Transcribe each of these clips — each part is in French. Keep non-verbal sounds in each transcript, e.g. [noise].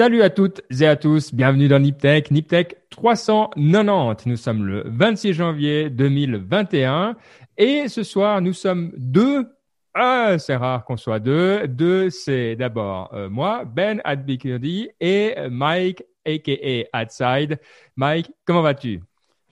Salut à toutes et à tous, bienvenue dans Niptech, Niptech 390. Nous sommes le 26 janvier 2021 et ce soir nous sommes deux. Ah, c'est rare qu'on soit deux. Deux, c'est d'abord euh, moi, Ben Adbikirdi et Mike, aka Outside. Mike, comment vas-tu?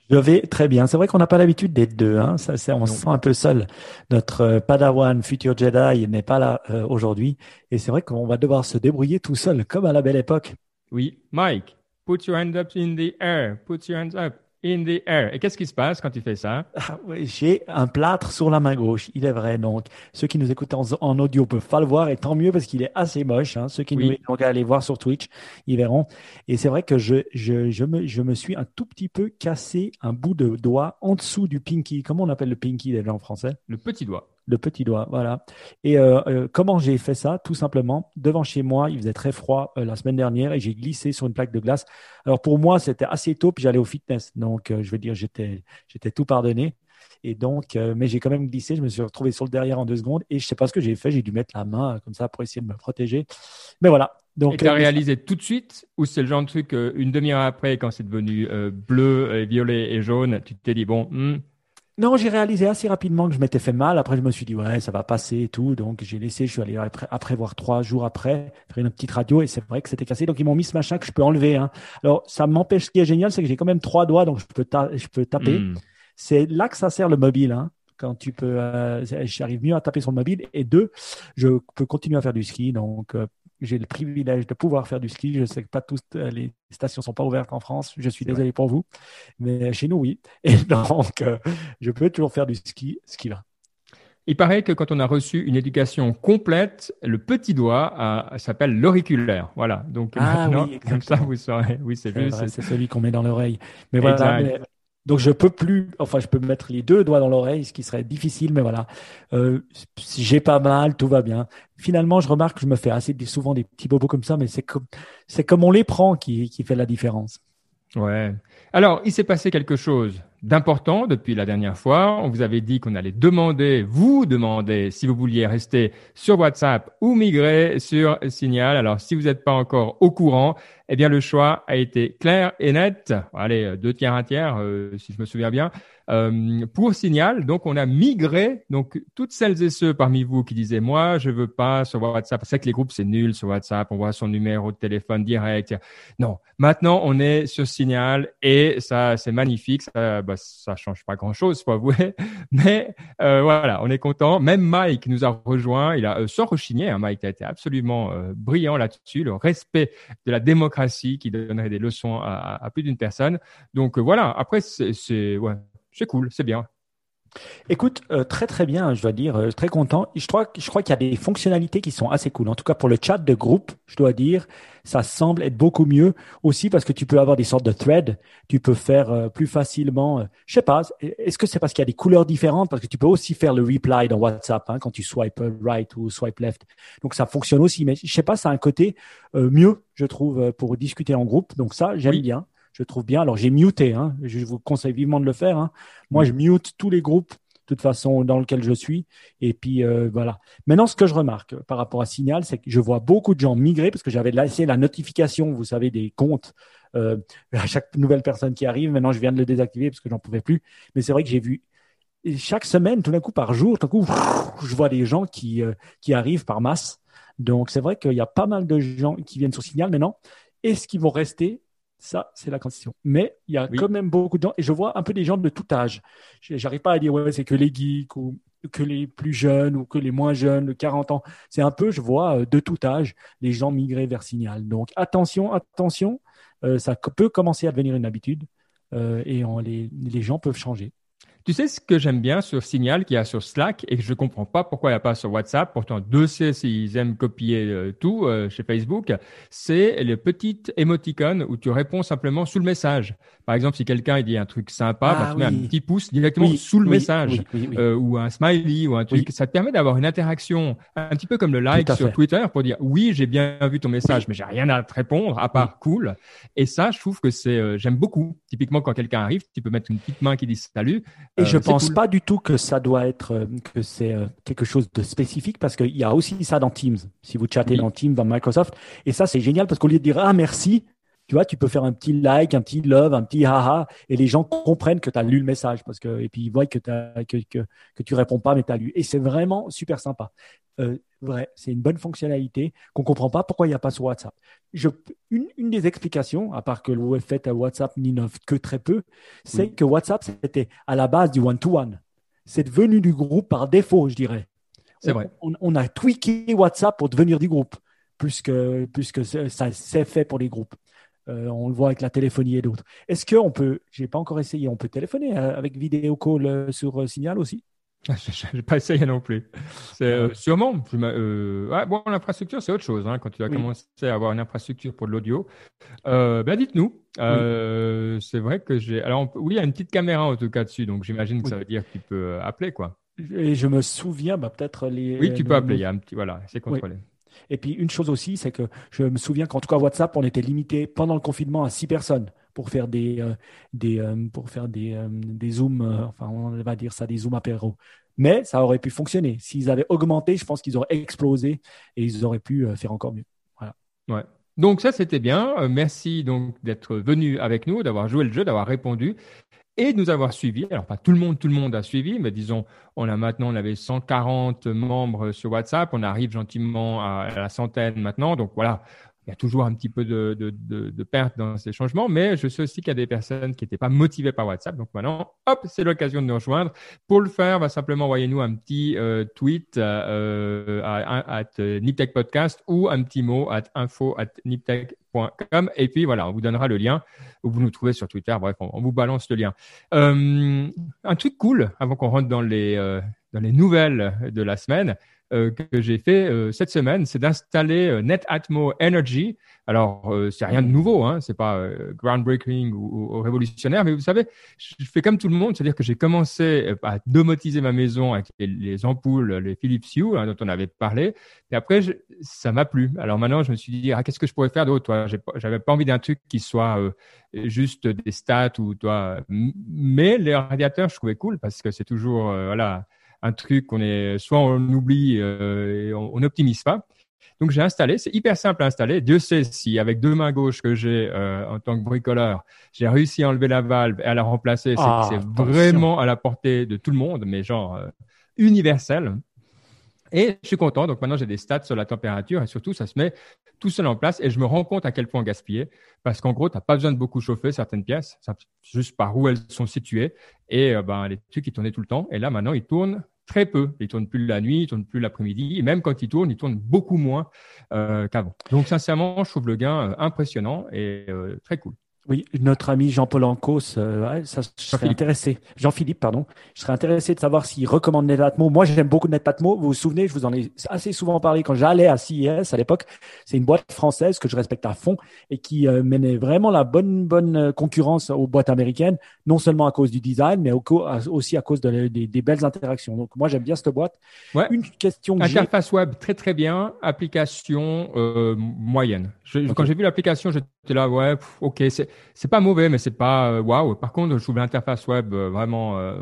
Je vais très bien. C'est vrai qu'on n'a pas l'habitude d'être deux. Hein. Ça, on se sent un peu seul. Notre euh, Padawan, futur Jedi, n'est pas là euh, aujourd'hui. Et c'est vrai qu'on va devoir se débrouiller tout seul, comme à la belle époque. Oui. Mike, put your hands up in the air. Put your hands up in the air. Et qu'est-ce qui se passe quand tu fais ça? Ah, J'ai un plâtre sur la main gauche, il est vrai. Donc, ceux qui nous écoutent en, audio peuvent pas le voir, et tant mieux parce qu'il est assez moche. Hein. Ceux qui nous vont aller voir sur Twitch, ils verront. Et c'est vrai que je, je, je, me, je me suis un tout petit peu cassé un bout de doigt en dessous du pinky. Comment on appelle le pinky déjà en français? Le petit doigt le petit doigt, voilà. Et euh, euh, comment j'ai fait ça? Tout simplement, devant chez moi, il faisait très froid euh, la semaine dernière et j'ai glissé sur une plaque de glace. Alors pour moi, c'était assez tôt, puis j'allais au fitness, donc je veux dire, j'étais, j'étais tout pardonné. Et donc, mais j'ai quand même glissé, je me suis retrouvé sur le derrière en deux secondes et je sais pas ce que j'ai fait, j'ai dû mettre la main comme ça pour essayer de me protéger. Mais voilà. Donc, et tu as réalisé tout de suite ou c'est le genre de truc une demi-heure après, quand c'est devenu bleu, violet et jaune, tu t'es dit bon, hmm, non, j'ai réalisé assez rapidement que je m'étais fait mal. Après, je me suis dit, ouais, ça va passer et tout. Donc, j'ai laissé, je suis allé après, voir trois jours après, faire une petite radio et c'est vrai que c'était cassé. Donc, ils m'ont mis ce machin que je peux enlever. Hein. Alors, ça m'empêche. Ce qui est génial, c'est que j'ai quand même trois doigts, donc je peux, je peux taper. Hmm. C'est là que ça sert le mobile. Hein. Quand tu peux, euh, j'arrive mieux à taper sur le mobile. Et deux, je peux continuer à faire du ski. Donc, euh, j'ai le privilège de pouvoir faire du ski. Je sais que pas toutes euh, les stations sont pas ouvertes en France. Je suis désolé pour vous, mais chez nous oui. [laughs] Et donc, euh, je peux toujours faire du ski, ce qui va. Il paraît que quand on a reçu une éducation complète, le petit doigt s'appelle l'auriculaire. Voilà. Donc ah, oui, comme ça, vous saurez. Oui, c'est juste. C'est celui qu'on met dans l'oreille. Mais voilà. Donc je peux plus, enfin je peux mettre les deux doigts dans l'oreille, ce qui serait difficile, mais voilà. Euh, j'ai pas mal, tout va bien. Finalement, je remarque que je me fais assez souvent des petits bobos comme ça, mais c'est comme c'est comme on les prend qui, qui fait la différence. Ouais. Alors, il s'est passé quelque chose d'important depuis la dernière fois. On vous avait dit qu'on allait demander, vous demander si vous vouliez rester sur WhatsApp ou migrer sur Signal. Alors, si vous n'êtes pas encore au courant, eh bien, le choix a été clair et net. Allez, deux tiers, un tiers, euh, si je me souviens bien. Euh, pour Signal, donc on a migré. Donc toutes celles et ceux parmi vous qui disaient moi je veux pas sur WhatsApp, c'est que les groupes c'est nul sur WhatsApp, on voit son numéro de téléphone direct. Non, maintenant on est sur Signal et ça c'est magnifique. Ça, bah, change pas grand chose, faut avouer, [laughs] mais euh, voilà, on est content. Même Mike nous a rejoint, il a euh, sans rechigner. Hein, Mike a été absolument euh, brillant là-dessus, le respect de la démocratie qui donnerait des leçons à, plus d'une personne. Donc voilà. Après c'est cool, c'est bien. Écoute, euh, très très bien, je dois dire, euh, très content. Je crois, je crois qu'il y a des fonctionnalités qui sont assez cool. En tout cas, pour le chat de groupe, je dois dire, ça semble être beaucoup mieux aussi parce que tu peux avoir des sortes de threads. Tu peux faire euh, plus facilement. je sais pas. Est-ce que c'est parce qu'il y a des couleurs différentes? Parce que tu peux aussi faire le reply dans WhatsApp hein, quand tu swipe right ou swipe left. Donc ça fonctionne aussi. Mais je sais pas, ça a un côté mieux, je trouve, pour discuter en groupe. Donc ça, j'aime bien je trouve bien. Alors j'ai muté, hein, je vous conseille vivement de le faire. Hein. Moi, je mute tous les groupes de toute façon dans lequel je suis. Et puis euh, voilà. Maintenant, ce que je remarque par rapport à Signal, c'est que je vois beaucoup de gens migrer parce que j'avais laissé la notification, vous savez, des comptes euh, [laughs] à chaque nouvelle personne qui arrive. Maintenant, je viens de le désactiver parce que j'en pouvais plus. Mais c'est vrai que j'ai vu chaque semaine, tout d'un coup, par jour, tout d'un coup, [laughs] je vois des gens qui, euh, qui arrivent par masse. Donc, c'est vrai qu'il y a pas mal de gens qui viennent sur Signal maintenant. Est-ce qu'ils vont rester ça, c'est la condition. Mais il y a quand même beaucoup de gens, et je vois un peu des gens de tout âge. J'arrive pas à dire, ouais, c'est que les geeks ou que les plus jeunes ou que les moins jeunes, de 40 ans. C'est un peu, je vois, euh, de tout âge, les gens migrer vers Signal. Donc, attention, attention, euh, ça peut commencer à devenir une habitude euh, et les gens peuvent changer. Tu sais ce que j'aime bien sur Signal qu'il y a sur Slack et que je comprends pas pourquoi il n'y a pas sur WhatsApp? Pourtant, deux C s'ils aiment copier euh, tout euh, chez Facebook, c'est le petit émoticône où tu réponds simplement sous le message. Par exemple, si quelqu'un dit un truc sympa, bah, ah tu mets un petit pouce directement sous le message euh, ou un smiley ou un truc. Ça te permet d'avoir une interaction un petit peu comme le like sur Twitter pour dire oui, j'ai bien vu ton message, mais j'ai rien à te répondre à part cool. Et ça, je trouve que c'est j'aime beaucoup. Typiquement, quand quelqu'un arrive, tu peux mettre une petite main qui dit salut Et je pense pas du tout que ça doit être que c'est quelque chose de spécifique parce qu'il y a aussi ça dans Teams. Si vous chattez dans Teams, dans Microsoft, et ça c'est génial parce qu'au lieu de dire ah merci, tu vois, tu peux faire un petit like, un petit love, un petit haha, et les gens comprennent que tu as lu le message parce que, et puis ils voient que, as, que, que, que tu réponds pas, mais tu as lu. Et c'est vraiment super sympa. Euh, vrai, c'est une bonne fonctionnalité qu'on comprend pas pourquoi il n'y a pas sur WhatsApp. Je, une, une, des explications, à part que le fait à WhatsApp n'innove que très peu, c'est que WhatsApp, c'était à la base du one-to-one. C'est devenu du groupe par défaut, je dirais. C'est vrai. On, on, a tweaké WhatsApp pour devenir du groupe, plus que, plus que ça s'est fait pour les groupes. Euh, on le voit avec la téléphonie et d'autres. Est-ce qu'on peut, j'ai pas encore essayé, on peut téléphoner euh, avec vidéo call euh, sur Signal aussi? [laughs] Je n'ai pas essayé non plus. C'est sûrement. bon, l'infrastructure, c'est autre chose. Hein, quand tu as commencé à avoir une infrastructure pour de l'audio, ben dites-nous. C'est vrai que j'ai. Alors, oui, il y a une petite caméra en tout cas dessus, donc j'imagine que ça veut dire que tu peux appeler, quoi. Et je me souviens, bah, peut-être les. Oui, tu peux appeler. Il y a un petit, voilà, c'est contrôlé. Et puis une chose aussi, c'est que je me souviens qu'en tout cas WhatsApp, on était limité pendant le confinement à six personnes pour faire des, euh, des euh, pour faire des, euh, des zooms, enfin on va dire ça, des zooms apéro. Mais ça aurait pu fonctionner. S'ils avaient augmenté, je pense qu'ils auraient explosé et ils auraient pu faire encore mieux. Voilà. Ouais. Donc ça c'était bien. merci donc d'être venu avec nous, d'avoir joué le jeu, d'avoir répondu et de nous avoir suivis. Alors, pas tout le monde, tout le monde a suivi, mais disons, on a maintenant, on avait 140 membres sur WhatsApp, on arrive gentiment à la centaine maintenant. Donc voilà, il y a toujours un petit peu de, perte dans ces changements, mais je sais aussi qu'il y a des personnes qui n'étaient pas motivées par WhatsApp. Donc maintenant, hop, c'est l'occasion de nous rejoindre. Pour le faire, va simplement envoyer nous un petit euh, tweet euh, à, à, Niptech Podcast ou un petit mot à info at niptech.com. Et puis voilà, on vous donnera le lien où vous nous trouvez sur Twitter. Bref, on, vous balance le lien. Euh, un truc cool avant qu'on rentre euh, dans les nouvelles de la semaine. Euh, que j'ai fait euh, cette semaine, c'est d'installer euh, NetAtmo Energy. Alors, c'est rien de nouveau, hein, c'est pas groundbreaking ou, révolutionnaire, mais vous savez, je fais comme tout le monde, c'est-à-dire que j'ai commencé à domotiser ma maison avec les, ampoules, les Philips Hue hein, dont on avait parlé, et après, ça m'a plu. Alors maintenant, je me suis dit, ah, qu'est-ce que je pourrais faire d'autre J'avais pas envie d'un truc qui soit juste des stats ou toi, mais les radiateurs, je trouvais cool parce que c'est toujours, voilà un truc qu'on est soit on oublie euh, et on n'optimise pas. Donc j'ai installé, c'est hyper simple à installer. Dieu sait si avec deux mains gauches que j'ai euh, en tant que bricoleur, j'ai réussi à enlever la valve et à la remplacer. C'est ah, vraiment à la portée de tout le monde, mais genre euh, universel. Et je suis content. Donc maintenant, j'ai des stats sur la température et surtout, ça se met tout seul en place et je me rends compte à quel point gaspiller parce qu'en gros, tu n'as pas besoin de beaucoup chauffer certaines pièces, juste par où elles sont situées et euh, ben, les trucs, ils tournaient tout le temps. Et là, maintenant, ils tournent très peu. Ils tournent plus la nuit, ils tournent plus l'après-midi. Et même quand ils tournent, ils tournent beaucoup moins euh, qu'avant. Donc, sincèrement, je trouve le gain euh, impressionnant et très cool. Oui, notre ami Jean-Paul Ancos, euh, ça, je serais intéressé. Jean-Philippe, pardon. Je serais intéressé de savoir s'il recommande Netatmo. Moi, j'aime beaucoup Netatmo. Vous vous souvenez, je vous en ai assez souvent parlé quand j'allais à CES à l'époque. C'est une boîte française que je respecte à fond et qui euh, menait vraiment la bonne bonne euh, concurrence aux boîtes américaines, non seulement à cause du design, mais aussi à cause de, des belles interactions. Donc, moi, j'aime bien cette boîte. Ouais. Une question. Interface web très très bien. Application euh, moyenne. Quand j'ai vu l'application, j'étais là, ouais, ok, c'est c'est pas mauvais, mais c'est pas euh, waouh. Par contre, je trouve l'interface web euh, vraiment euh,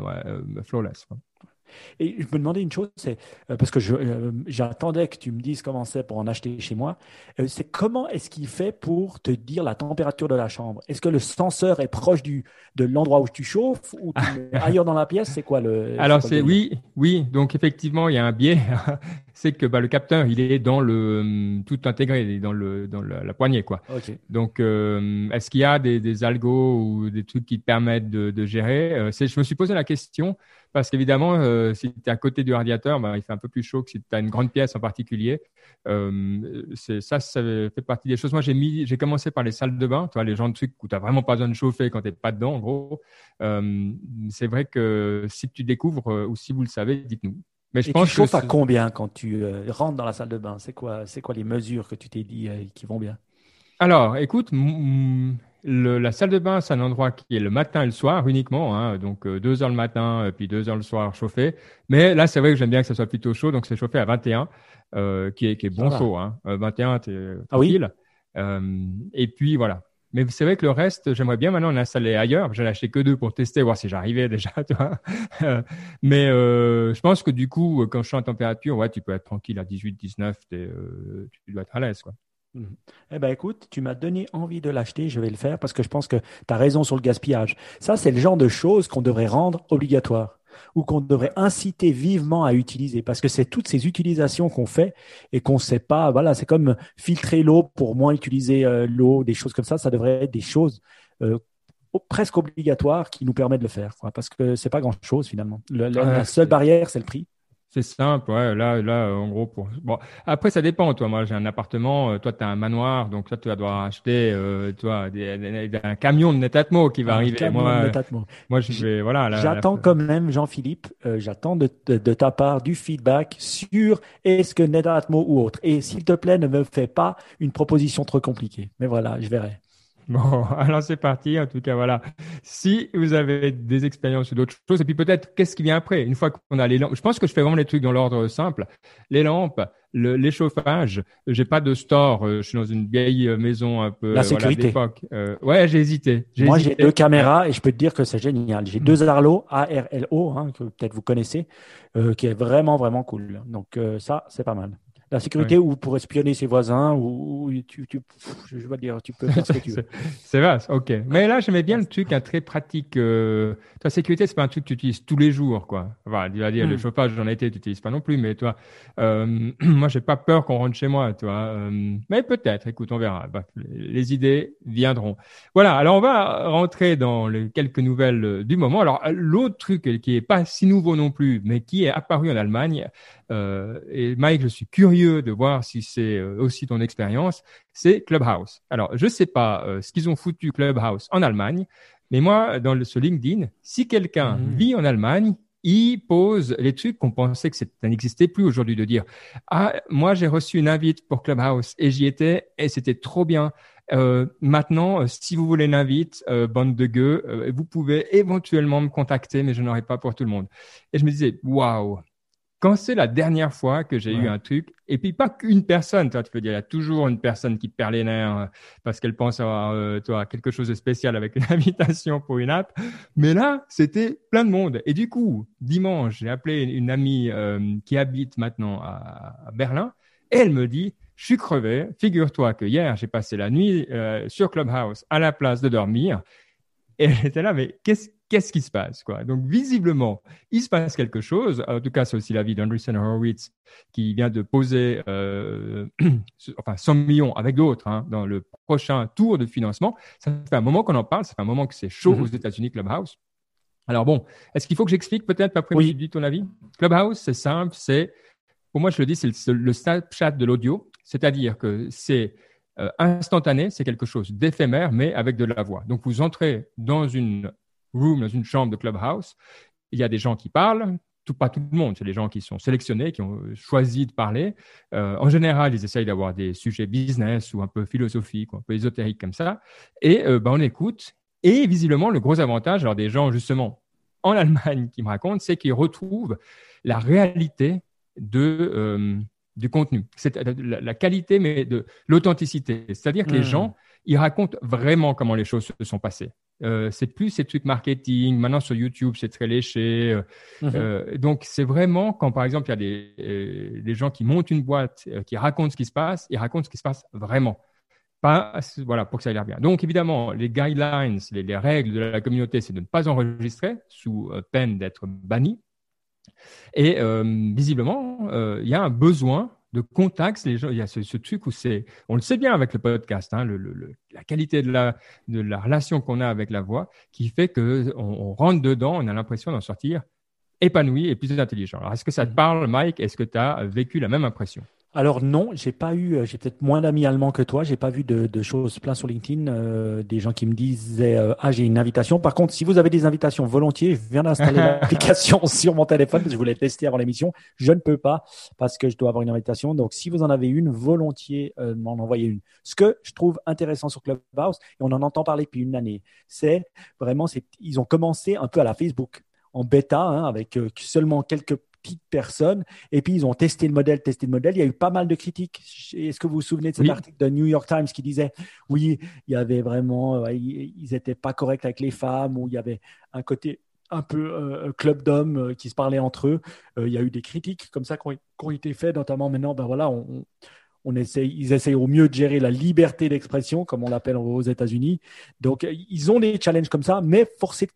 flawless. Et je me demandais une chose, c'est parce que j'attendais que tu me dises comment c'est pour en acheter chez moi. c'est comment est-ce qu'il fait pour te dire la température de la chambre? Est-ce que le senseur est proche du de l'endroit où tu chauffes ou [laughs] ailleurs dans la pièce? C'est quoi le Alors c'est oui, oui. Donc effectivement, il y a un biais. [laughs] c'est que bah, le capteur, il est dans le hum, tout intégré, il est dans le dans la, poignée quoi. Donc euh, est-ce qu'il y a des, des, algos ou des trucs qui te permettent de, de gérer euh, je me suis posé la question parce qu'évidemment, euh, si tu es à côté du radiateur, bah, il fait un peu plus chaud que si tu as une grande pièce en particulier. Ça, ça fait partie des choses. Moi, j'ai mis, j'ai commencé par les salles de bain, tu vois, les gens de trucs où tu n'as vraiment pas besoin de chauffer quand tu n'es pas dedans, en gros. C'est vrai que si tu découvres ou si vous le savez, dites-nous. Mais je pense tu chauffes à combien quand tu euh, rentres dans la salle de bain? C'est quoi, c'est quoi les mesures que tu t'es dit euh, qui vont bien? Alors, écoute, la salle de bain, c'est un endroit qui est le matin et le soir uniquement, hein, donc euh, deux heures le matin puis deux heures le soir chauffé. Mais là, c'est vrai que j'aime bien que ça soit plutôt chaud, donc c'est chauffé à 21, qui est qui est bon chaud. Hein. 21, t'es ah, oui? et puis voilà. Mais c'est vrai que le reste, j'aimerais bien maintenant en installer ailleurs. J'en ai acheté que deux pour tester, voir si j'arrivais [laughs] déjà, tu vois. Mais euh, je pense que du coup, quand je suis en température, ouais, tu peux être tranquille à 18, 19, euh, tu dois être à l'aise, quoi. Mmh. Eh ben écoute, tu m'as donné envie de l'acheter, je vais le faire parce que je pense que tu as raison sur le gaspillage. Ça, c'est le genre de choses qu'on devrait rendre obligatoire ou qu'on devrait inciter vivement à utiliser parce que c'est toutes ces utilisations qu'on fait et qu'on ne sait pas. Voilà, c'est comme filtrer l'eau pour moins utiliser euh, l'eau, des choses comme ça. Ça devrait être des choses euh, presque obligatoires qui nous permettent de le faire parce que c'est pas grand chose finalement. la seule barrière, c'est le prix. C'est simple, ouais. Là, là, en gros, pour. Bon, après, ça dépend. Toi, moi, j'ai un appartement. Euh, toi, tu as un manoir, donc toi, tu vas devoir acheter, euh, toi, un camion de Netatmo qui va arriver. Moi, moi, je vais, voilà. J'attends quand même, Jean-Philippe, euh, j'attends de, de, ta part du feedback sur est-ce que Netatmo ou autre. Et s'il te plaît, ne me fais pas une proposition trop compliquée. Mais voilà, je verrai. [laughs] Bon, alors c'est parti. En tout cas, voilà. Si vous avez des expériences ou d'autres choses, et puis peut-être qu'est-ce qui vient après? Une fois qu'on a les lampes, je pense que je fais vraiment les trucs dans l'ordre simple. Les lampes, l'échauffage. J'ai pas de store. Euh, je suis dans une vieille maison un peu. La sécurité. euh, ouais, j'ai hésité. Moi, j'ai deux caméras et je peux te dire que c'est génial. J'ai deux Arlo, A-R-L-O, hein, que peut-être vous connaissez, euh, qui est vraiment vraiment cool. Donc euh, ça, c'est pas mal la sécurité ou pour espionner ses voisins ou, tu, tu, je veux dire, tu peux faire ce que tu veux. [laughs] c'est vaste, ok. Mais là, j'aimais bien le truc, un très pratique. Euh, toi, sécurité, c'est pas un truc que tu utilises tous les jours, quoi. Enfin, tu vas dire, le hmm. chauffage, j'en ai été, tu n'utilises pas non plus, mais toi, euh, [clears throat] moi, j'ai pas peur qu'on rentre chez moi, toi. Euh, mais peut-être, écoute, on verra. Bah, les idées viendront. Voilà, alors on va rentrer dans les quelques nouvelles euh, du moment. Alors, l'autre truc qui est pas si nouveau non plus, mais qui est apparu en Allemagne, euh, et Mike, je suis curieux de voir si c'est euh, aussi ton expérience, c'est Clubhouse. Alors, je sais pas euh, ce qu'ils ont foutu Clubhouse en Allemagne, mais moi, dans le, ce LinkedIn, si quelqu'un mmh. vit en Allemagne, il pose les trucs qu'on pensait que ça n'existait plus aujourd'hui de dire ah moi j'ai reçu une invite pour Clubhouse et j'y étais et c'était trop bien euh, maintenant, si vous voulez une invite, euh, bande de gueux, vous pouvez éventuellement me contacter, mais je n'aurai pas pour tout le monde. Et je me disais, waouh, quand c'est la dernière fois que j'ai eu un truc, et puis pas qu'une personne, toi, tu peux dire, il y a toujours une personne qui perd les nerfs euh, parce qu'elle pense avoir euh, toi, quelque chose de spécial avec une [laughs] invitation pour une app. Mais là, c'était plein de monde. Et du coup, dimanche, j'ai appelé une amie euh, qui habite maintenant à, Berlin, et elle me dit, je suis crevé. Figure-toi que hier, j'ai passé la nuit sur Clubhouse à la place de dormir. Et elle était là, mais qu'est-ce qu'est-ce qui se passe quoi Donc visiblement, il se passe quelque chose. En tout cas, c'est aussi l'avis d'Andreessen Horowitz qui vient de poser euh, [clears throat] enfin 100 millions avec d'autres hein, dans le prochain tour de financement. Ça fait un moment qu'on en parle, ça fait un moment que c'est chaud mm-hmm. aux États-Unis Clubhouse. Alors bon, est-ce qu'il faut que j'explique peut-être après oui. dis ton avis? Clubhouse, c'est simple, c'est pour moi je le dis, c'est le, le Snapchat de l'audio, c'est-à-dire que c'est euh, instantané, c'est quelque chose d'éphémère, mais avec de la voix. Donc vous entrez dans une room, dans une chambre de clubhouse, il y a des gens qui parlent, tout, pas tout le monde, c'est les gens qui sont sélectionnés, qui ont choisi de parler. Euh, en général, ils essayent d'avoir des sujets business ou un peu philosophiques, ou un peu ésotériques comme ça. Et euh, ben, on écoute. Et visiblement, le gros avantage, alors des gens justement en Allemagne qui me racontent, c'est qu'ils retrouvent la réalité de, euh, du contenu. C'est la, qualité, mais de l'authenticité. C'est-à-dire que les hmm. gens, ils racontent vraiment comment les choses se sont passées. Euh, c'est plus ces trucs marketing. Maintenant sur YouTube, c'est très léché. Euh, mhm. euh, donc c'est vraiment quand par exemple il y a des, des gens qui montent une boîte, qui racontent ce qui se passe, ils racontent ce qui se passe vraiment. Pas, voilà, pour que ça ait l'air bien. Donc évidemment, les guidelines, les, les règles de la communauté, c'est de ne pas enregistrer sous peine d'être banni. Et visiblement, il y a un besoin de contact. Les gens, il y a ce, truc où c'est, on le sait bien avec le podcast, hein, le, la qualité de la, de la relation qu'on a avec la voix, qui fait que on, rentre dedans, on a l'impression d'en sortir épanoui et plus intelligent. Alors, est-ce que ça te mmh. parle, Mike? Est-ce que tu as vécu la même impression? Alors non, j'ai pas eu, euh, j'ai peut-être moins d'amis allemands que toi, j'ai pas vu de, choses plein sur LinkedIn, euh, des gens qui me disaient euh, ah j'ai une invitation. Par contre, si vous avez des invitations volontiers, je viens d'installer [laughs] l'application [laughs] sur mon téléphone parce que je voulais tester avant l'émission. Je ne peux pas parce que je dois avoir une invitation. Donc si vous en avez une, volontiers m'en envoyer une. Ce que je trouve intéressant sur Clubhouse et on en entend parler depuis une année, c'est vraiment c'est ils ont commencé un peu à la Facebook en bêta, hein, avec seulement quelques petites personnes. Et puis, ils ont testé le modèle, testé le modèle. Il y a eu pas mal de critiques. Est-ce que vous vous souvenez de cet article de New York Times qui disait, oui, il y avait vraiment, ils n'étaient pas corrects avec les femmes, ou il y avait un côté un peu euh, club d'hommes euh, qui se parlaient entre eux. Euh, il y a eu des critiques comme ça qui ont, été faites, notamment maintenant, ben voilà, on, on essaye, ils essayent au mieux de gérer la liberté d'expression, comme on l'appelle aux États-Unis. Donc, ils ont des challenges comme ça, mais forcément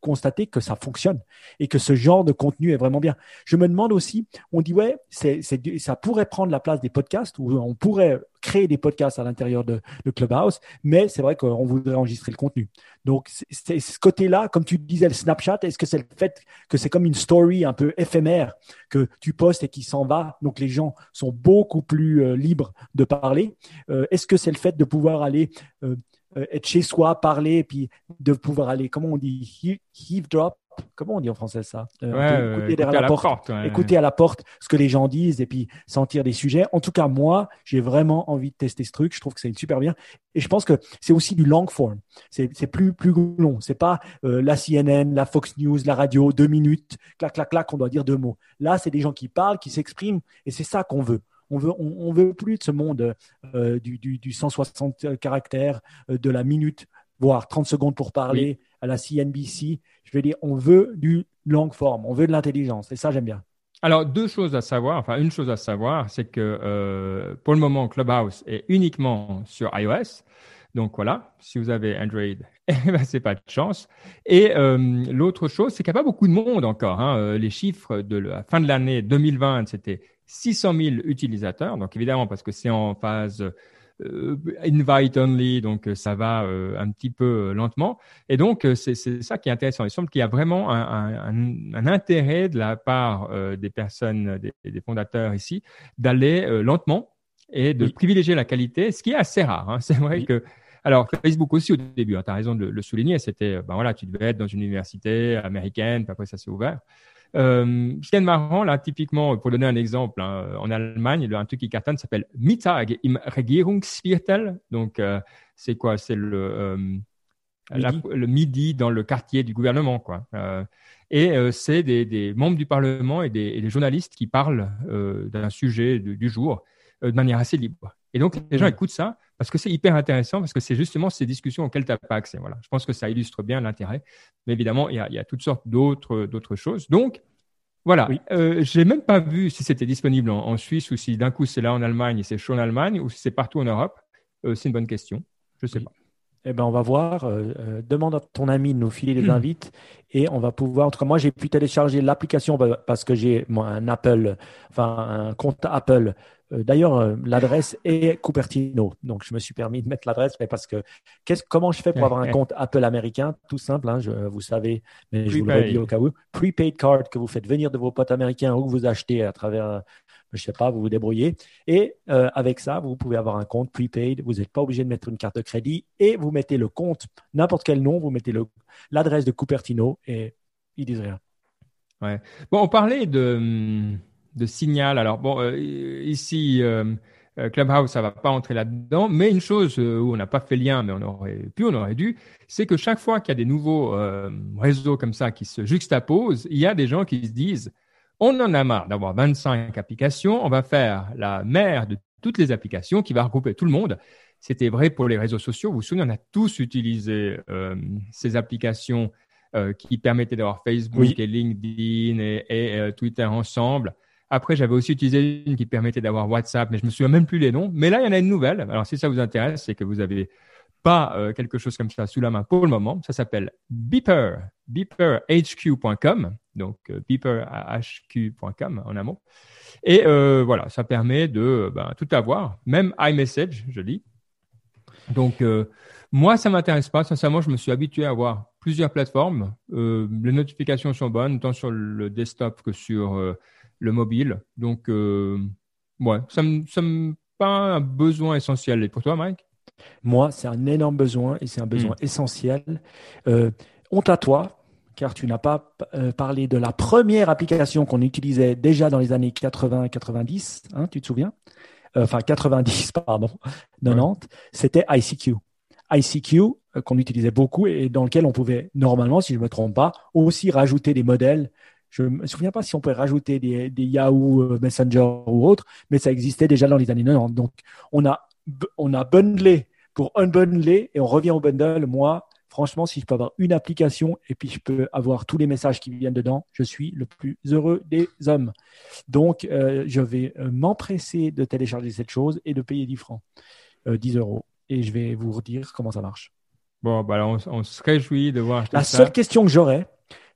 constater que ça fonctionne et que ce genre de contenu est vraiment bien. Je me demande aussi, on dit ouais, ça pourrait prendre la place des podcasts ou on pourrait créer des podcasts à l'intérieur de, Clubhouse, mais c'est vrai qu'on voudrait enregistrer le contenu. Donc c'est, ce côté-là, comme tu disais, le Snapchat, est-ce que c'est le fait que c'est comme une story un peu éphémère que tu postes et qui s'en va, donc les gens sont beaucoup plus euh, libres de parler? Euh, est-ce que c'est le fait de pouvoir aller euh, euh, être chez soi, parler, et puis de pouvoir aller, comment on dit, heave drop, comment on dit en français ça? Euh, écouter, derrière la, porte, écouter à la porte ce que les gens disent et puis sentir des sujets. En tout cas, moi, j'ai vraiment envie de tester ce truc. Je trouve que c'est super bien et je pense que c'est aussi du long form. C'est plus plus long. C'est pas euh, la CNN, la Fox News, la radio, deux minutes, clac clac clac, on doit dire deux mots. Là, c'est des gens qui parlent, qui s'expriment et c'est ça qu'on veut. On veut, on, veut plus de ce monde euh, du, du, 160 caractères, euh, de la minute, voire 30 secondes pour parler à la CNBC. Je veux dire, on veut du long forme, on veut de l'intelligence. Et ça, j'aime bien. Alors, deux choses à savoir, enfin, une chose à savoir, c'est que euh, pour le moment, Clubhouse est uniquement sur iOS. Donc voilà, si vous avez Android, [laughs] eh ben, c'est pas de chance. Et l'autre chose, c'est qu'il n'y a pas beaucoup de monde encore. Hein. Les chiffres de la fin de l'année 2020, c'était 600 000 utilisateurs. Donc évidemment, parce que c'est en phase euh, invite only, donc euh, ça va euh, un petit peu lentement. Et donc c'est ça qui est intéressant. Il semble qu'il y a vraiment un, intérêt de la part des personnes, des, fondateurs ici, d'aller lentement et de privilégier la qualité, ce qui est assez rare. Hein. [laughs] C'est vrai que alors, Facebook aussi au début, hein, tu as raison de le souligner, c'était, ben voilà, tu devais être dans une université américaine, puis après ça s'est ouvert. Euh, ce qui est marrant, là, typiquement, pour donner un exemple, hein, en Allemagne, il y a un truc qui cartonne s'appelle Mittag im Regierungsviertel. Donc, euh, c'est quoi? C'est le, euh, midi. le midi dans le quartier du gouvernement, quoi. Euh, et c'est des, des, membres du Parlement et des, et des journalistes qui parlent d'un sujet du jour de manière assez libre. Et donc, les gens écoutent ça parce que c'est hyper intéressant, parce que c'est justement ces discussions auxquelles tu n'as pas accès. Voilà. Je pense que ça illustre bien l'intérêt. Mais évidemment, il y a, il y a toutes sortes d'autres, d'autres choses. Donc, voilà. Oui. Euh, j'ai même pas vu si c'était disponible en, Suisse ou si d'un coup c'est là en Allemagne et c'est chaud en Allemagne ou si c'est partout en Europe. Euh, c'est une bonne question. Je sais pas. Eh ben, on va voir. Euh, euh, demande à ton ami de nous filer les invites et on va pouvoir. En tout cas, moi, j'ai pu télécharger l'application parce que j'ai un Apple, enfin un compte Apple d'ailleurs, euh, l'adresse est Cupertino. Donc, je me suis permis de mettre l'adresse, mais parce que comment je fais pour avoir un [laughs] compte Apple américain? Tout simple, hein, vous savez, mais je vous le redis au cas où. Prepaid card que vous faites venir de vos potes américains ou que vous achetez à travers, je sais pas, vous vous débrouillez. Et euh, avec ça, vous pouvez avoir un compte prepaid. Vous n'êtes pas obligé de mettre une carte de crédit et vous mettez le compte, n'importe quel nom, vous mettez l'adresse de Cupertino et ils disent rien. Ouais. Bon, on parlait de hum, de signal. Alors bon, euh, ici, euh, euh, Clubhouse, ça va pas entrer là-dedans, mais une chose où on n'a pas fait lien, mais on aurait pu, on aurait dû, c'est que chaque fois qu'il y a des nouveaux réseaux comme ça qui se juxtaposent, il y a des gens qui se disent, on en a marre d'avoir 25 applications, on va faire la mère de toutes les applications qui va regrouper tout le monde. C'était vrai pour les réseaux sociaux. Vous vous souvenez, on a tous utilisé ces applications qui permettaient d'avoir Facebook et LinkedIn et Twitter ensemble. Après, j'avais aussi utilisé une qui permettait d'avoir WhatsApp, mais je me souviens même plus les noms. Mais là, il y en a une nouvelle. Alors, si ça vous intéresse, c'est que vous avez pas euh, quelque chose comme ça sous la main pour le moment. Ça s'appelle Beeper, beeperhq.com, donc euh, beeperhq.com en amont. Et euh, voilà, ça permet de ben, tout avoir, même iMessage, je dis. Donc, moi, ça m'intéresse pas. Sincèrement, je me suis habitué à avoir plusieurs plateformes. les notifications sont bonnes, tant sur le desktop que sur le mobile. Donc, euh, ouais, ça me, ça me pas un besoin essentiel. Et pour toi, Mike? Moi, c'est un énorme besoin et c'est un besoin hmm. essentiel. Euh, honte à toi, car tu n'as pas euh, parlé de la première application qu'on utilisait déjà dans les années 80-90, hein, tu te souviens? Enfin, 90, [laughs] pardon, 90, c'était ICQ. ICQ, qu'on utilisait beaucoup et dans lequel on pouvait normalement, si je ne me trompe pas, aussi rajouter des modèles Je me souviens pas si on peut rajouter des, des Yahoo euh, Messenger ou autre, mais ça existait déjà dans les années 90. Donc, on a, on a bundlé pour unbundler et on revient au bundle. Moi, franchement, si je peux avoir une application et puis je peux avoir tous les messages qui viennent dedans, je suis le plus heureux des hommes. Donc, euh, je vais euh, m'empresser de télécharger cette chose et de payer 10 francs, 10 euros. Et je vais vous redire comment ça marche. Bon, bah on, se réjouit de voir. La seule question que j'aurais,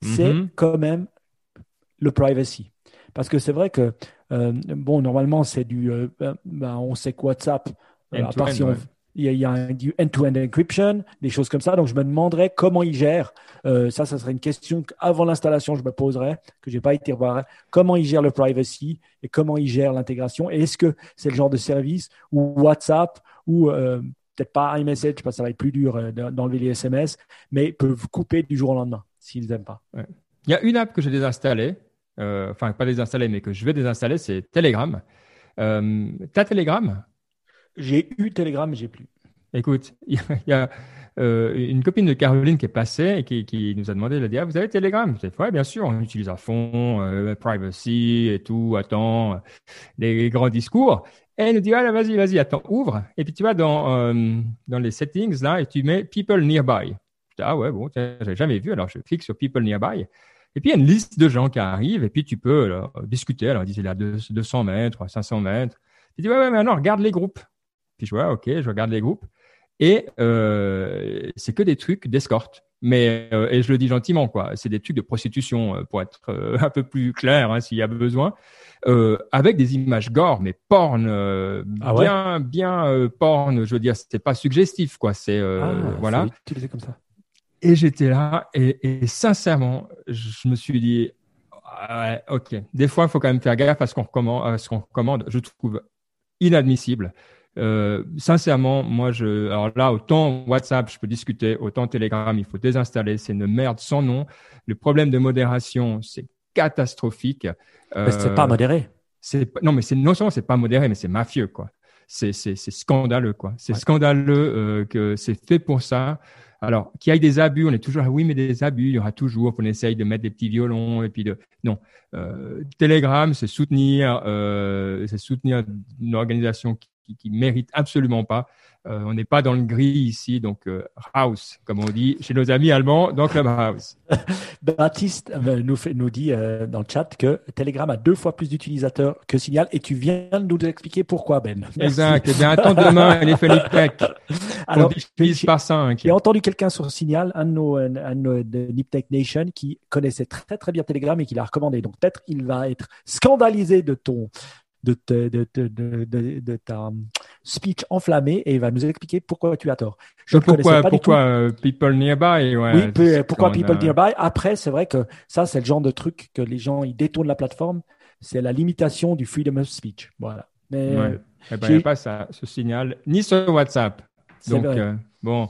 c'est mhm. quand même le privacy. Parce que c'est vrai que, euh, bon, normalement, c'est du. Euh, ben, on sait que WhatsApp, euh, à part si on, il y a, du end-to-end encryption, des choses comme ça. Donc, je me demanderais comment ils gèrent. ça, ça serait une question qu'avant l'installation, je me poserais, que j'ai pas été voir. Comment ils gèrent le privacy et comment ils gèrent l'intégration. Et est-ce que c'est le genre de service où WhatsApp ou peut-être pas iMessage, parce que ça va être plus dur d'enlever les SMS, mais peuvent couper du jour au lendemain s'ils n'aiment pas. Il y a une app que j'ai désinstallée, euh, enfin pas désinstallée, mais que je vais désinstaller, c'est Telegram. Euh, T'as Telegram? J'ai eu Telegram, mais j'ai plus. Écoute, il y a, euh, une copine de Caroline qui est passée et qui, nous a demandé, elle a dit, ah, vous avez Telegram? Je ouais, bien sûr, on utilise à fond, euh, privacy et tout, attends, des grands discours. Et elle nous dit, ah, vas-y, vas-y, attends, ouvre. Et puis tu vas dans, dans les settings là et tu mets People Nearby. ah ouais, bon, j'ai jamais vu. Alors je clique sur People Nearby. Et puis, il y a une liste de gens qui arrivent, et puis tu peux euh, discuter. Alors, ils disent, il a 200 mètres, 500 mètres. Tu dis, ouais, ouais, mais non, regarde les groupes. Puis je vois, ok, je regarde les groupes. Et euh, c'est que des trucs d'escorte. Mais, euh, et je le dis gentiment, quoi. C'est des trucs de prostitution, pour être [laughs] un peu plus clair, hein, s'il y a besoin. avec des images gore, mais porn, ah bien, bien porn. Je veux dire, c'est pas suggestif, quoi. C'est ah, voilà. Utilisé comme ça. Et j'étais là, et, sincèrement, je me suis dit, ouais, ok, des fois, il faut quand même faire gaffe à ce qu'on recommande. Je trouve inadmissible. Euh, sincèrement, moi, je, alors là, autant WhatsApp, je peux discuter, autant Telegram, il faut désinstaller. C'est une merde sans nom. Le problème de modération, c'est catastrophique. Euh, c'est pas modéré. C'est non, mais c'est non seulement c'est pas modéré, mais c'est mafieux, quoi. C'est c'est scandaleux, quoi. C'est scandaleux euh, que c'est fait pour ça. Alors, qu'il y ait des abus, on est toujours, oui, mais des abus, il y aura toujours, on essaye de mettre des petits violons et puis de, non. Euh, Telegram, c'est soutenir, euh, c'est soutenir une organisation qui, qui, qui mérite absolument pas euh, on n'est pas dans le gris ici, donc euh, house, comme on dit chez nos amis allemands, dans Clubhouse. [laughs] Baptiste euh, nous, fait, nous dit dans le chat que Telegram a deux fois plus d'utilisateurs que Signal et tu viens de nous expliquer pourquoi, Ben. Exact. Eh bien, attends demain, les Tech. [laughs] Alors, par cinq. J'ai entendu quelqu'un sur Signal, un de nos, un de Niptech Nation, qui connaissait très très bien Telegram et qui l'a recommandé. Donc peut-être il va être scandalisé de ton de, de, de, ta speech enflammée et il va nous expliquer pourquoi tu as tort. Je pourquoi, pas pourquoi euh, People Nearby Oui, pourquoi People Nearby? Après, c'est vrai que ça, c'est le genre de truc que les gens ils détournent la plateforme. C'est la limitation du freedom of speech. Voilà. Mais eh ben, il n'y a pas ça, ce signal, ni sur WhatsApp. Donc, euh, [laughs] bon.